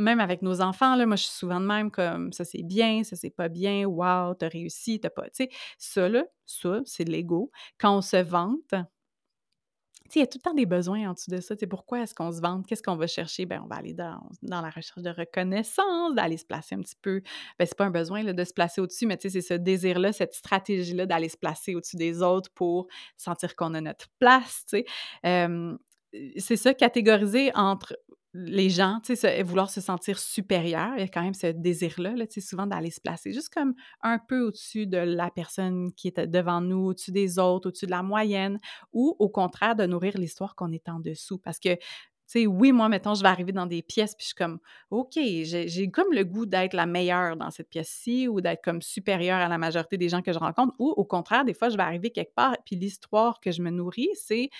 même avec nos enfants, là, moi, je suis souvent de même comme ça, c'est bien, ça, c'est pas bien, wow, t'as réussi, t'as pas. Tu sais, ça, là, ça, c'est l'ego. Quand on se vante, il y a tout le temps des besoins en dessous de ça. Tu pourquoi est-ce qu'on se vante? Qu'est-ce qu'on va chercher? Ben, on va aller dans, dans la recherche de reconnaissance, d'aller se placer un petit peu. Ben, c'est pas un besoin là, de se placer au-dessus, mais c'est ce désir-là, cette stratégie-là d'aller se placer au-dessus des autres pour sentir qu'on a notre place. Tu c'est ça, catégoriser entre les gens, tu sais, vouloir se sentir supérieur, il y a quand même ce désir-là, là, tu sais, souvent d'aller se placer juste comme un peu au-dessus de la personne qui est devant nous, au-dessus des autres, au-dessus de la moyenne, ou au contraire de nourrir l'histoire qu'on est en dessous. Parce que, tu sais, oui, moi, mettons, je vais arriver dans des pièces, puis je suis comme, OK, j'ai comme le goût d'être la meilleure dans cette pièce-ci, ou d'être comme supérieure à la majorité des gens que je rencontre, ou au contraire, des fois, je vais arriver quelque part, puis l'histoire que je me nourris, c'est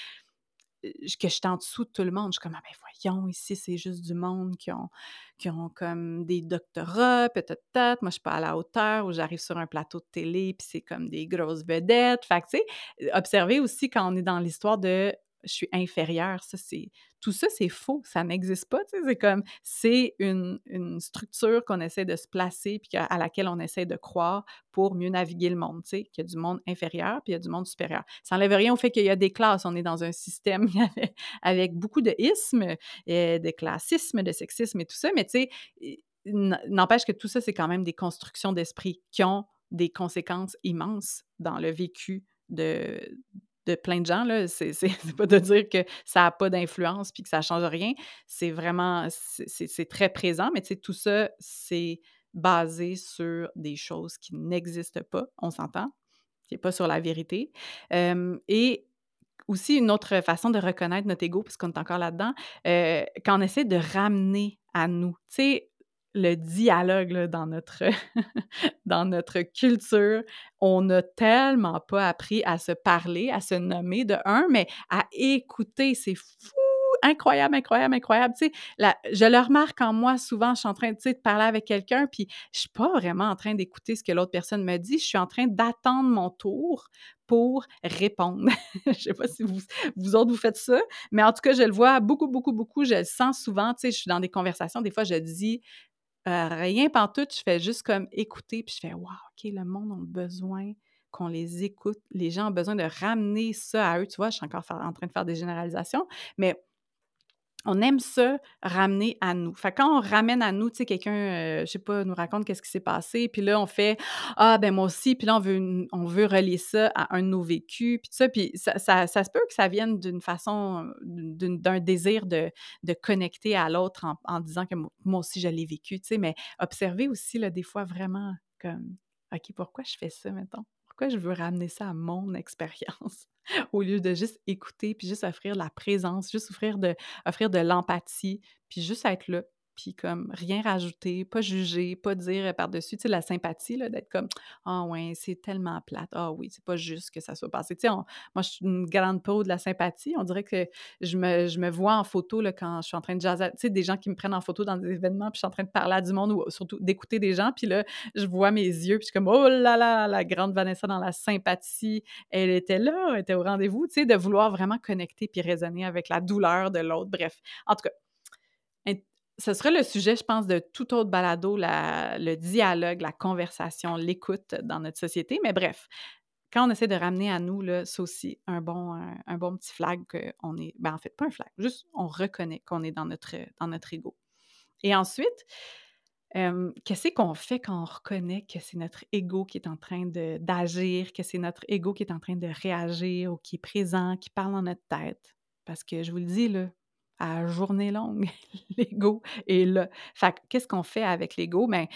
que je suis en dessous de tout le monde. Je suis comme, ah ben voyons, ici, c'est juste du monde qui ont, qui ont comme des doctorats, peut-être, peut-être. Moi, je suis pas à la hauteur, ou j'arrive sur un plateau de télé, puis c'est comme des grosses vedettes. Fait que, tu sais, observer aussi quand on est dans l'histoire de je suis inférieure. Ça, c'est tout ça, c'est faux. Ça n'existe pas. C'est comme c'est une, une, structure qu'on essaie de se placer puis à, laquelle on essaie de croire pour mieux naviguer le monde. Qu'il y a du monde inférieur puis il y a du monde supérieur. Ça n'enlève rien au fait qu'il y a des classes. On est dans un système avec beaucoup de ismes, et de classisme, de sexisme et tout ça. Mais tu sais, n'empêche que tout ça, c'est quand même des constructions d'esprit qui ont des conséquences immenses dans le vécu de, de plein de gens. Là. C'est, pas de dire que ça n'a pas d'influence puis que ça change rien. C'est vraiment, c'est, très présent, mais tout ça, c'est basé sur des choses qui n'existent pas, on s'entend, qui n'est pas sur la vérité. et aussi, une autre façon de reconnaître notre ego, puisqu'on est encore là-dedans, euh, quand on essaie de ramener à nous. Tu sais, le dialogue dans, notre dans notre culture. On n'a tellement pas appris à se parler, à se nommer de un, mais à écouter. C'est fou! incroyable, incroyable, incroyable. Je le remarque en moi, souvent, je suis en train de parler avec quelqu'un, puis je suis pas vraiment en train d'écouter ce que l'autre personne me dit, je suis en train d'attendre mon tour pour répondre. je sais pas si vous, vous autres, vous faites ça, mais en tout cas, je le vois beaucoup, beaucoup, beaucoup, je le sens souvent, je suis dans des conversations, des fois, je dis rien tout, je fais juste comme écouter, puis je fais Waouh, OK, le monde a besoin qu'on les écoute. Les gens ont besoin de ramener ça à eux. Tu vois, je suis encore en train de faire des généralisations, mais on aime ça ramener à nous. Fait quand on ramène à nous, tu sais, quelqu'un, euh, je sais pas, nous raconte qu'est-ce qui s'est passé, puis là, on fait « Ah, ben moi aussi », puis là, on veut, on veut relier ça à un de nos vécus, puis ça, puis ça, ça, se peut que ça vienne d'une façon, d'un désir de, de connecter à l'autre en, en, disant que moi aussi, je l'ai vécu, tu sais, mais observer aussi, là, des fois, vraiment comme « OK, pourquoi je fais ça, mettons? Pourquoi je veux ramener ça à mon expérience? » au lieu de juste écouter, puis juste offrir la présence, juste offrir de, offrir de l'empathie, puis juste être là, puis comme rien rajouter, pas juger, pas dire par-dessus, tu sais, la sympathie, là, d'être comme « Ah ouais, c'est tellement plate. Ah oui, c'est pas juste que ça soit passé. » Tu sais, moi, je suis une grande peau de la sympathie. On dirait que je me, je me vois en photo, là, quand je suis en train de jaser, tu sais, des gens qui me prennent en photo dans des événements, puis je suis en train de parler à du monde, ou surtout d'écouter des gens, puis là, je vois mes yeux, puis je suis comme « Oh là là, la grande Vanessa dans la sympathie, elle était là, elle était au rendez-vous. » Tu sais, de vouloir vraiment connecter puis raisonner avec la douleur de l'autre. Bref, en tout cas, ce serait le sujet, je pense, de tout autre balado, le dialogue, la conversation, l'écoute dans notre société. Mais bref, quand on essaie de ramener à nous, c'est aussi un bon, un, bon petit flag qu'on est. Ben, en fait, pas un flag, juste on reconnaît qu'on est dans notre, dans notre ego. Et ensuite, qu'est-ce qu'on fait quand on reconnaît que c'est notre ego qui est en train d'agir, que c'est notre ego qui est en train de réagir ou qui est présent, qui parle dans notre tête? Parce que je vous le dis, là, à journée longue, l'ego est là. Fait qu'est-ce qu'on fait avec l'ego? Bien,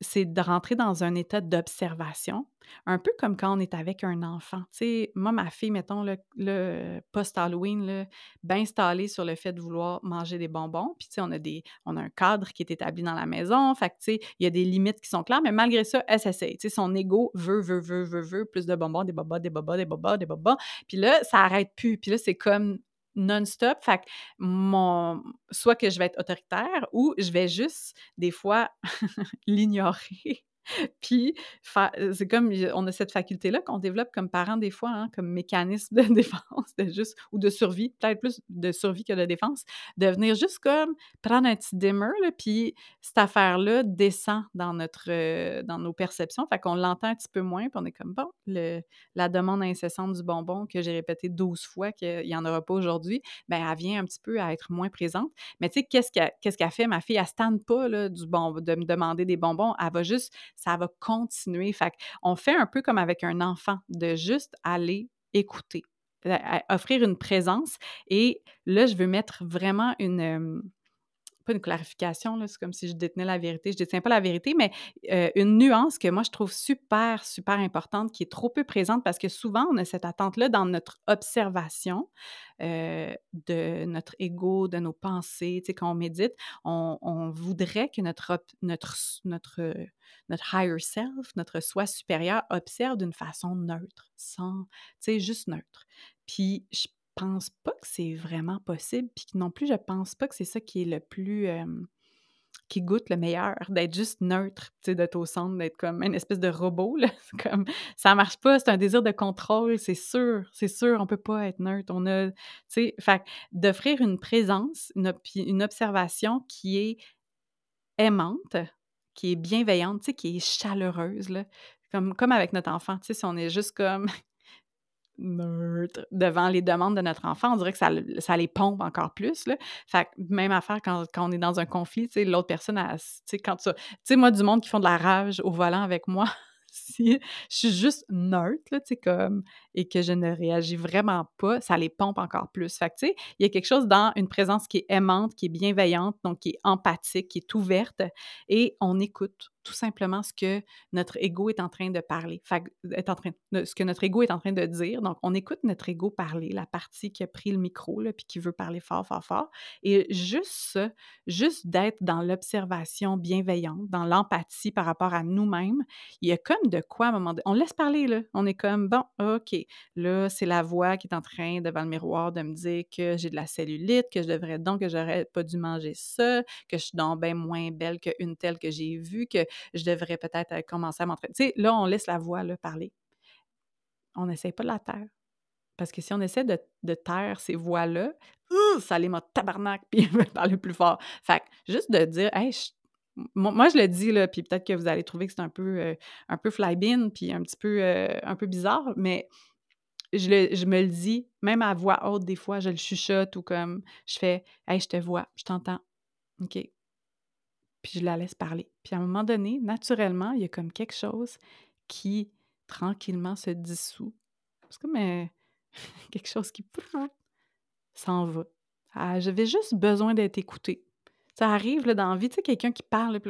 c'est de rentrer dans un état d'observation, un peu comme quand on est avec un enfant. Tu sais, moi, ma fille, mettons, le, post-Halloween, bien installée sur le fait de vouloir manger des bonbons. Puis, tu sais, on a, des, on a un cadre qui est établi dans la maison. Fait que, tu sais, il y a des limites qui sont claires, mais malgré ça, elle s'essaye. Tu sais, son ego veut, veut, veut, veut, veut plus de bonbons, des bobas, des bobas, des bobas, des bobas. Puis là, ça arrête plus. Puis là, c'est comme non-stop. Fait que mon, soit que je vais être autoritaire ou je vais juste, des fois, l'ignorer Puis, c'est comme, on a cette faculté-là qu'on développe comme parents des fois, hein, comme mécanisme de défense, de juste ou de survie, peut-être plus de survie que de défense, de venir juste comme prendre un petit dimmer, là, puis cette affaire-là descend dans notre, dans nos perceptions, fait qu'on l'entend un petit peu moins, puis on est comme, bon, le, la demande incessante du bonbon que j'ai répété 12 fois qu'il n'y en aura pas aujourd'hui, ben elle vient un petit peu à être moins présente. Mais tu sais, qu'est-ce qu'elle qu'est-ce qu'elle fait, ma fille? Elle ne pas là, du bon, de me demander des bonbons, elle va juste ça va continuer. Fait on fait un peu comme avec un enfant, de juste aller écouter, offrir une présence. Et là, je veux mettre vraiment une, pas une clarification, c'est comme si je détenais la vérité. Je ne détiens pas la vérité, mais une nuance que moi, je trouve super, super importante, qui est trop peu présente parce que souvent, on a cette attente-là dans notre observation de notre ego, de nos pensées. Tu sais, quand on médite, on, voudrait que notre, notre, notre, notre higher self, notre soi supérieur, observe d'une façon neutre, sans, tu sais, juste neutre. Puis, je pense pas que c'est vraiment possible, puis non plus, je pense pas que c'est ça qui est le plus... qui goûte le meilleur, d'être juste neutre, d'être au centre, d'être comme une espèce de robot, là. comme, ça marche pas, c'est un désir de contrôle, c'est sûr, c'est sûr, on peut pas être neutre. On a, fait d'offrir une présence, une, une observation qui est aimante, qui est bienveillante, qui est chaleureuse, là. Comme, comme avec notre enfant, si on est juste comme neutre devant les demandes de notre enfant, on dirait que ça, ça les pompe encore plus. Fait même affaire quand, quand on est dans un conflit, l'autre personne, tu sais, quand tu sais, moi, du monde qui font de la rage au volant avec moi, si je suis juste neutre, tu sais, comme, et que je ne réagis vraiment pas, ça les pompe encore plus. Fait tu sais, il y a quelque chose dans une présence qui est aimante, qui est bienveillante, donc qui est empathique, qui est ouverte, et on écoute tout simplement ce que notre ego est en train de parler, est en train ce que notre ego est en train de dire. Donc, on écoute notre ego parler, la partie qui a pris le micro, là, puis qui veut parler fort, fort, fort. Et juste juste d'être dans l'observation bienveillante, dans l'empathie par rapport à nous-mêmes, il y a comme de quoi à un moment donné. On laisse parler, là. On est comme, bon, OK, là, c'est la voix qui est en train, devant le miroir, de me dire que j'ai de la cellulite, que je devrais donc, que j'aurais pas dû manger ça, que je suis donc bien moins belle qu'une telle que j'ai vue, que je devrais peut-être euh, commencer à m'entraîner. Tu sais, là, on laisse la voix parler. On n'essaie pas de la taire. Parce que si on essaie de, de taire ces voix-là, ça les met tabarnak, puis veulent parler plus fort. Fait que juste de dire, hey, moi, je le dis, là, puis peut-être que vous allez trouver que c'est un peu, euh, peu fly-bin, puis un petit peu, euh, un peu bizarre, mais je, le, je, me le dis, même à voix haute, des fois, je le chuchote ou comme je fais Hey, je te vois, je t'entends. OK puis je la laisse parler. Puis à un moment donné, naturellement, il y a comme quelque chose qui tranquillement se dissout. C'est comme euh, quelque chose qui s'en va. Ah, J'avais juste besoin d'être écouté. Ça arrive là, dans la vie, tu sais, quelqu'un qui parle,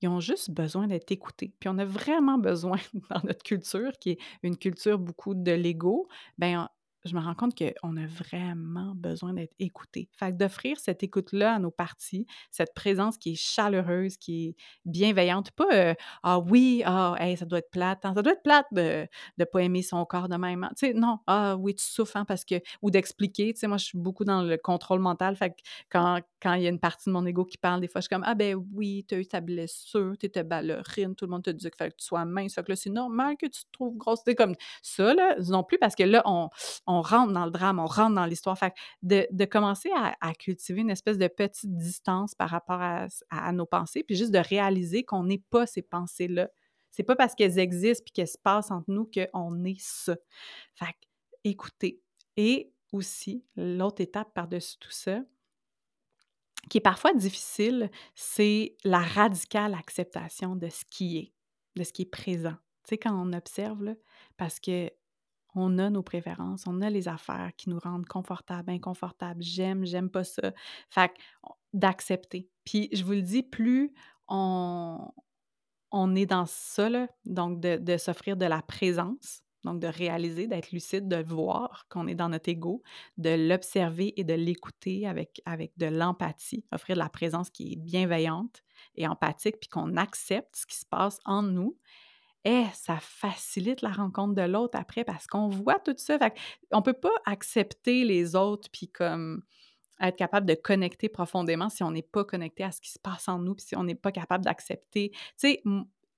ils ont juste besoin d'être écoutés. Puis on a vraiment besoin, dans notre culture, qui est une culture beaucoup de l'ego, ben je me rends compte qu'on a vraiment besoin d'être écouté. Fait d'offrir cette écoute-là à nos parties, cette présence qui est chaleureuse, qui est bienveillante, pas euh, Ah oui, ah, ça doit être plate, hein, ça doit être plate de ne pas aimer son corps de même. Hein. Tu sais, non, ah oui, tu souffres hein, parce que. Ou d'expliquer. Tu sais, moi, je suis beaucoup dans le contrôle mental. Fait que quand, quand il y a une partie de mon ego qui parle, des fois, je suis comme Ah ben oui, tu as eu ta blessure, tu étais ballerine, tout le monde te dit que tu sois mince. Fait que là, c'est normal que tu te trouves grosse. C'est comme ça, là, non plus, parce que là, on rentre dans le drame, on rentre dans l'histoire. Fait de, de commencer à, cultiver une espèce de petite distance par rapport à, nos pensées, puis juste de réaliser qu'on n'est pas ces pensées-là. C'est pas parce qu'elles existent puis qu'elles se passent entre nous qu'on est ça. Fait écoutez. Et aussi, l'autre étape par-dessus tout ça, qui est parfois difficile, c'est la radicale acceptation de ce qui est, de ce qui est présent. Tu sais, quand on observe, parce que on a nos préférences, on a les affaires qui nous rendent confortables, inconfortables, j'aime, j'aime pas ça. Fait d'accepter. Puis je vous le dis, plus on, on est dans ça, donc de, s'offrir de la présence, donc de réaliser, d'être lucide, de voir qu'on est dans notre ego, de l'observer et de l'écouter avec, avec de l'empathie, offrir de la présence qui est bienveillante et empathique, puis qu'on accepte ce qui se passe en nous eh, ça facilite la rencontre de l'autre après parce qu'on voit tout ça. Fait on peut pas accepter les autres puis comme être capable de connecter profondément si on n'est pas connecté à ce qui se passe en nous puis si on n'est pas capable d'accepter. Tu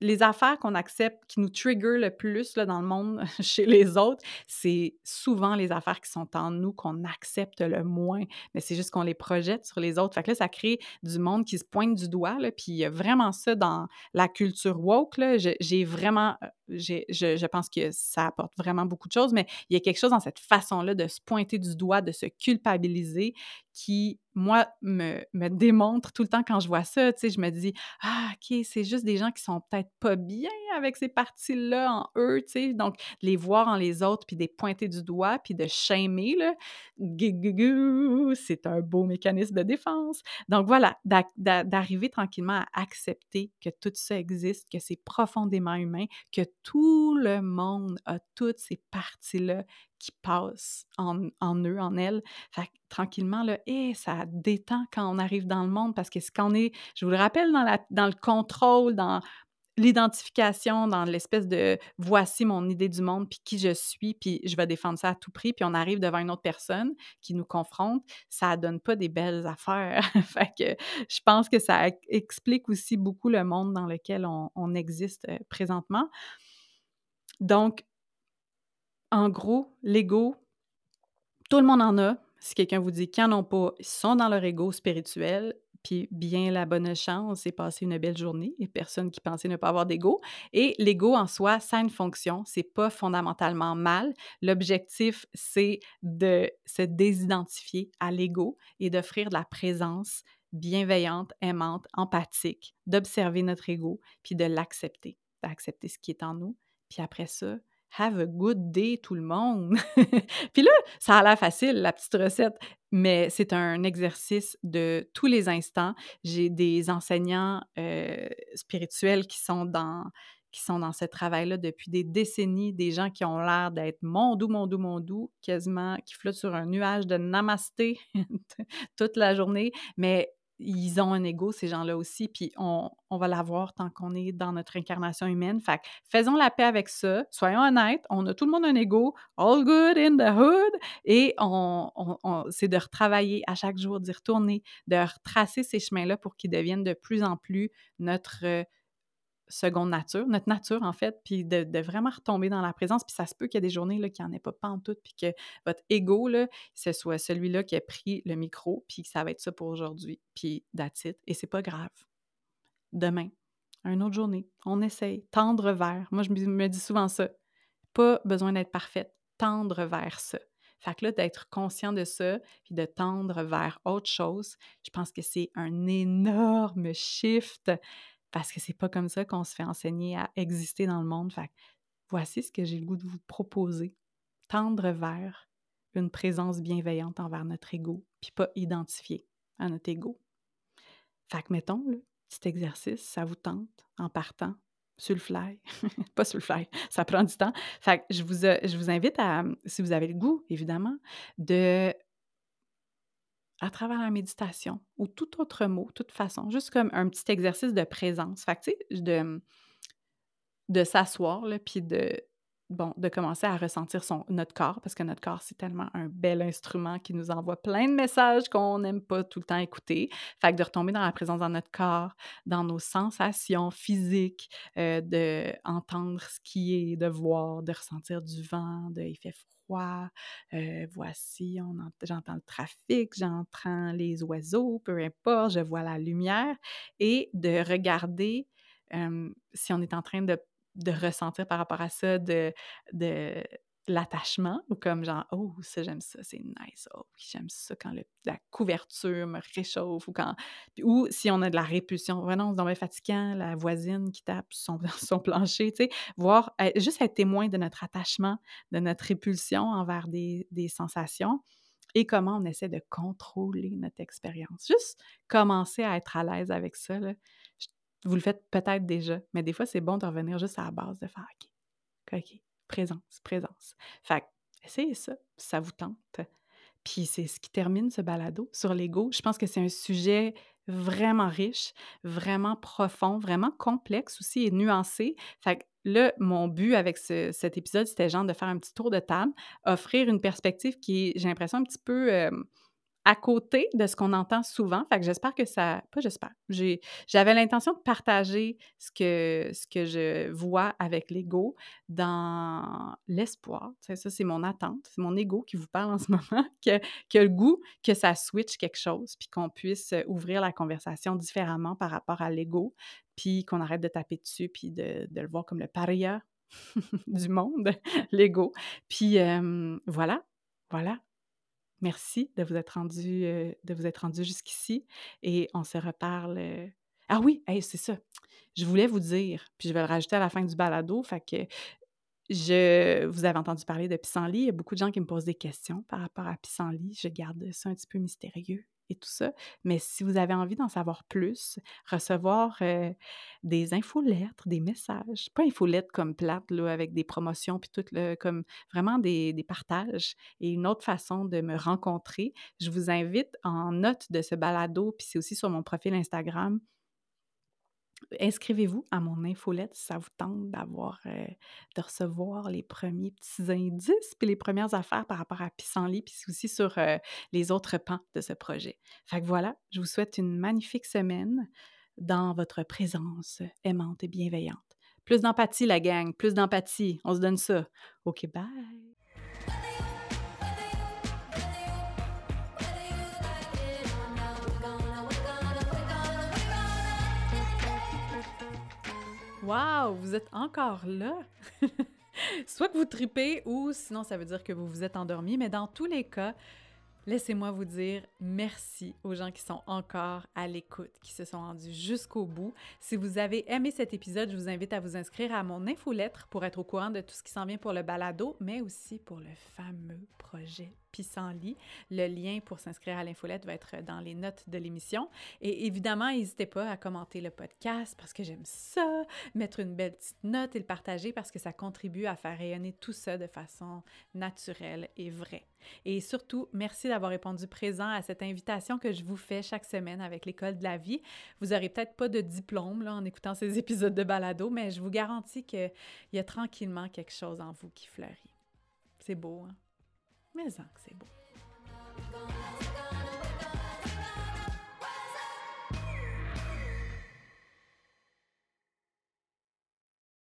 les affaires qu'on accepte, qui nous trigger le plus dans le monde chez les autres, c'est souvent les affaires qui sont en nous qu'on accepte le moins. Mais c'est juste qu'on les projette sur les autres. Fait que là, ça crée du monde qui se pointe du doigt. Puis il y a vraiment ça dans la culture woke. J'ai vraiment euh, je, je, pense que ça apporte vraiment beaucoup de choses, mais il y a quelque chose dans cette façon-là de se pointer du doigt, de se culpabiliser qui, moi, me, me démontre tout le temps quand je vois ça. Tu sais, je me dis, ah, OK, c'est juste des gens qui sont peut-être pas bien avec ces parties-là en eux, tu sais. Donc, les voir en les autres, puis de les pointer du doigt, puis de shamer, là, c'est un beau mécanisme de défense. Donc, voilà, d'arriver tranquillement à accepter que tout ça existe, que c'est profondément humain, que tout le monde a toutes ces parties-là qui passent en, eux, en elles. Tranquillement, là, et ça détend quand on arrive dans le monde parce que ce qu'on est, je vous le rappelle, dans, le contrôle, dans l'identification, dans l'espèce de voici mon idée du monde, puis qui je suis, puis je vais défendre ça à tout prix, puis on arrive devant une autre personne qui nous confronte, ça donne pas des belles affaires. je pense que ça explique aussi beaucoup le monde dans lequel on, on existe euh, présentement. Donc, en gros, l'ego, tout le monde en a. Si quelqu'un vous dit qu'ils n'en ont pas, ils sont dans leur ego spirituel, puis bien la bonne chance, c'est passer une belle journée. A personne qui pensait ne pas avoir d'ego. Et l'ego en soi, ça a une fonction, c'est pas fondamentalement mal. L'objectif, c'est de se désidentifier à l'ego et d'offrir de la présence bienveillante, aimante, empathique, d'observer notre ego, puis de l'accepter, d'accepter ce qui est en nous. Puis après ça, Have a good day, tout le monde. Puis là, ça a l'air facile, la petite recette, mais c'est un exercice de tous les instants. J'ai des enseignants euh, spirituels qui sont dans qui sont dans ce travail-là depuis des décennies, des gens qui ont l'air d'être mon doux, mon doux, mon doux, quasiment, qui flottent sur un nuage de namasté toute la journée, mais ils ont un ego, ces gens-là aussi, puis on, va l'avoir tant qu'on est dans notre incarnation humaine. Fait faisons la paix avec ça, soyons honnêtes, on a tout le monde un ego, all good in the hood, et on, c'est de retravailler à chaque jour, d'y retourner, de retracer ces chemins-là pour qu'ils deviennent de plus en plus notre seconde nature, notre nature en fait, puis de, vraiment retomber dans la présence. Puis ça se peut qu'il y ait des journées là, qui n'en ait pas, pas en tout, puis que votre ego, là, ce soit celui-là qui a pris le micro, puis que ça va être ça pour aujourd'hui, puis that's it. Et c'est pas grave. Demain, une autre journée, on essaye. Tendre vers. Moi, je me dis souvent ça. Pas besoin d'être parfaite. Tendre vers ça. Fait que là, d'être conscient de ça, puis de tendre vers autre chose, je pense que c'est un énorme shift parce que c'est pas comme ça qu'on se fait enseigner à exister dans le monde. Fait voici ce que j'ai le goût de vous proposer. Tendre vers une présence bienveillante envers notre ego, puis pas identifier à notre ego. Fait que mettons, le petit exercice, ça vous tente en partant sur le fly. pas sur le fly, ça prend du temps. Fait que je vous, euh, je vous invite à, si vous avez le goût, évidemment, de à travers la méditation ou tout autre mot, toute façon, juste comme un petit exercice de présence. Fait que, tu sais, de, de s'asseoir, puis de, bon, de commencer à ressentir son, notre corps, parce que notre corps, c'est tellement un bel instrument qui nous envoie plein de messages qu'on n'aime pas tout le temps écouter. Fait que de retomber dans la présence dans notre corps, dans nos sensations physiques, euh, de entendre ce qui est, de voir, de ressentir du vent, de il fait voici, j'entends le trafic, j'entends les oiseaux, peu importe, je vois la lumière, et de regarder si on est en train de, ressentir par rapport à ça de l'attachement ou comme genre oh ça j'aime ça c'est nice oh oui j'aime ça quand la couverture me réchauffe ou quand ou si on a de la répulsion vraiment on se fatigant la voisine qui tape son, son plancher tu sais voir eh, juste être témoin de notre attachement de notre répulsion envers des, sensations et comment on essaie de contrôler notre expérience. Juste commencer à être à l'aise avec ça vous le faites peut-être déjà mais des fois c'est bon de revenir juste à la base de faire ok ok présence, présence. Fait essayez ça, ça vous tente. Puis c'est ce qui termine ce balado sur l'ego. Je pense que c'est un sujet vraiment riche, vraiment profond, vraiment complexe aussi et nuancé. Fait que là, mon but avec cet épisode, c'était genre de faire un petit tour de table, offrir une perspective qui est, j'ai l'impression, un petit peu à côté de ce qu'on entend souvent. Fait que j'espère que ça. Pas j'espère. j'avais l'intention de partager ce que, ce que je vois avec l'ego dans l'espoir. Ça, c'est mon attente. C'est mon ego qui vous parle en ce moment, que, que le goût que ça switch quelque chose, puis qu'on puisse ouvrir la conversation différemment par rapport à l'ego, puis qu'on arrête de taper dessus, puis de, de le voir comme le paria du monde, l'ego. Puis voilà, voilà. Merci de vous être rendu, euh, de vous être rendu jusqu'ici et on se reparle. Euh, ah oui, c'est ça. Je voulais vous dire, puis je vais le rajouter à la fin du balado, fait que je vous avez entendu parler de pissenlit. Il y a beaucoup de gens qui me posent des questions par rapport à pissenlit. Je garde ça un petit peu mystérieux tout ça. Mais si vous avez envie d'en savoir plus, recevoir euh, des infolettres, des messages, pas infolettres comme plate, là, avec des promotions, puis tout, comme vraiment des, des, partages et une autre façon de me rencontrer, je vous invite en note de ce balado, puis c'est aussi sur mon profil Instagram, inscrivez-vous à mon infolette si ça vous tente d'avoir, euh, de recevoir les premiers petits indices, puis les premières affaires par rapport à Pissenlit, puis aussi sur euh, les autres pans de ce projet. Fait que voilà, je vous souhaite une magnifique semaine dans votre présence aimante et bienveillante. Plus d'empathie, la gang, plus d'empathie. On se donne ça. OK, bye! Wow, vous êtes encore là? Soit que vous tripez ou sinon ça veut dire que vous vous êtes endormi, mais dans tous les cas, Laissez-moi vous dire merci aux gens qui sont encore à l'écoute, qui se sont rendus jusqu'au bout. Si vous avez aimé cet épisode, je vous invite à vous inscrire à mon infolettre pour être au courant de tout ce qui s'en vient pour le balado, mais aussi pour le fameux projet Pissenlit. Le lien pour s'inscrire à l'infolette va être dans les notes de l'émission. Et évidemment, n'hésitez pas à commenter le podcast parce que j'aime ça, mettre une belle petite note et le partager parce que ça contribue à faire rayonner tout ça de façon naturelle et vraie. Et surtout, merci d'avoir répondu présent à cette invitation que je vous fais chaque semaine avec l'École de la vie. Vous n'aurez peut-être pas de diplôme là, en écoutant ces épisodes de balado, mais je vous garantis qu'il y a tranquillement quelque chose en vous qui fleurit. C'est beau, hein? Mais que c'est beau.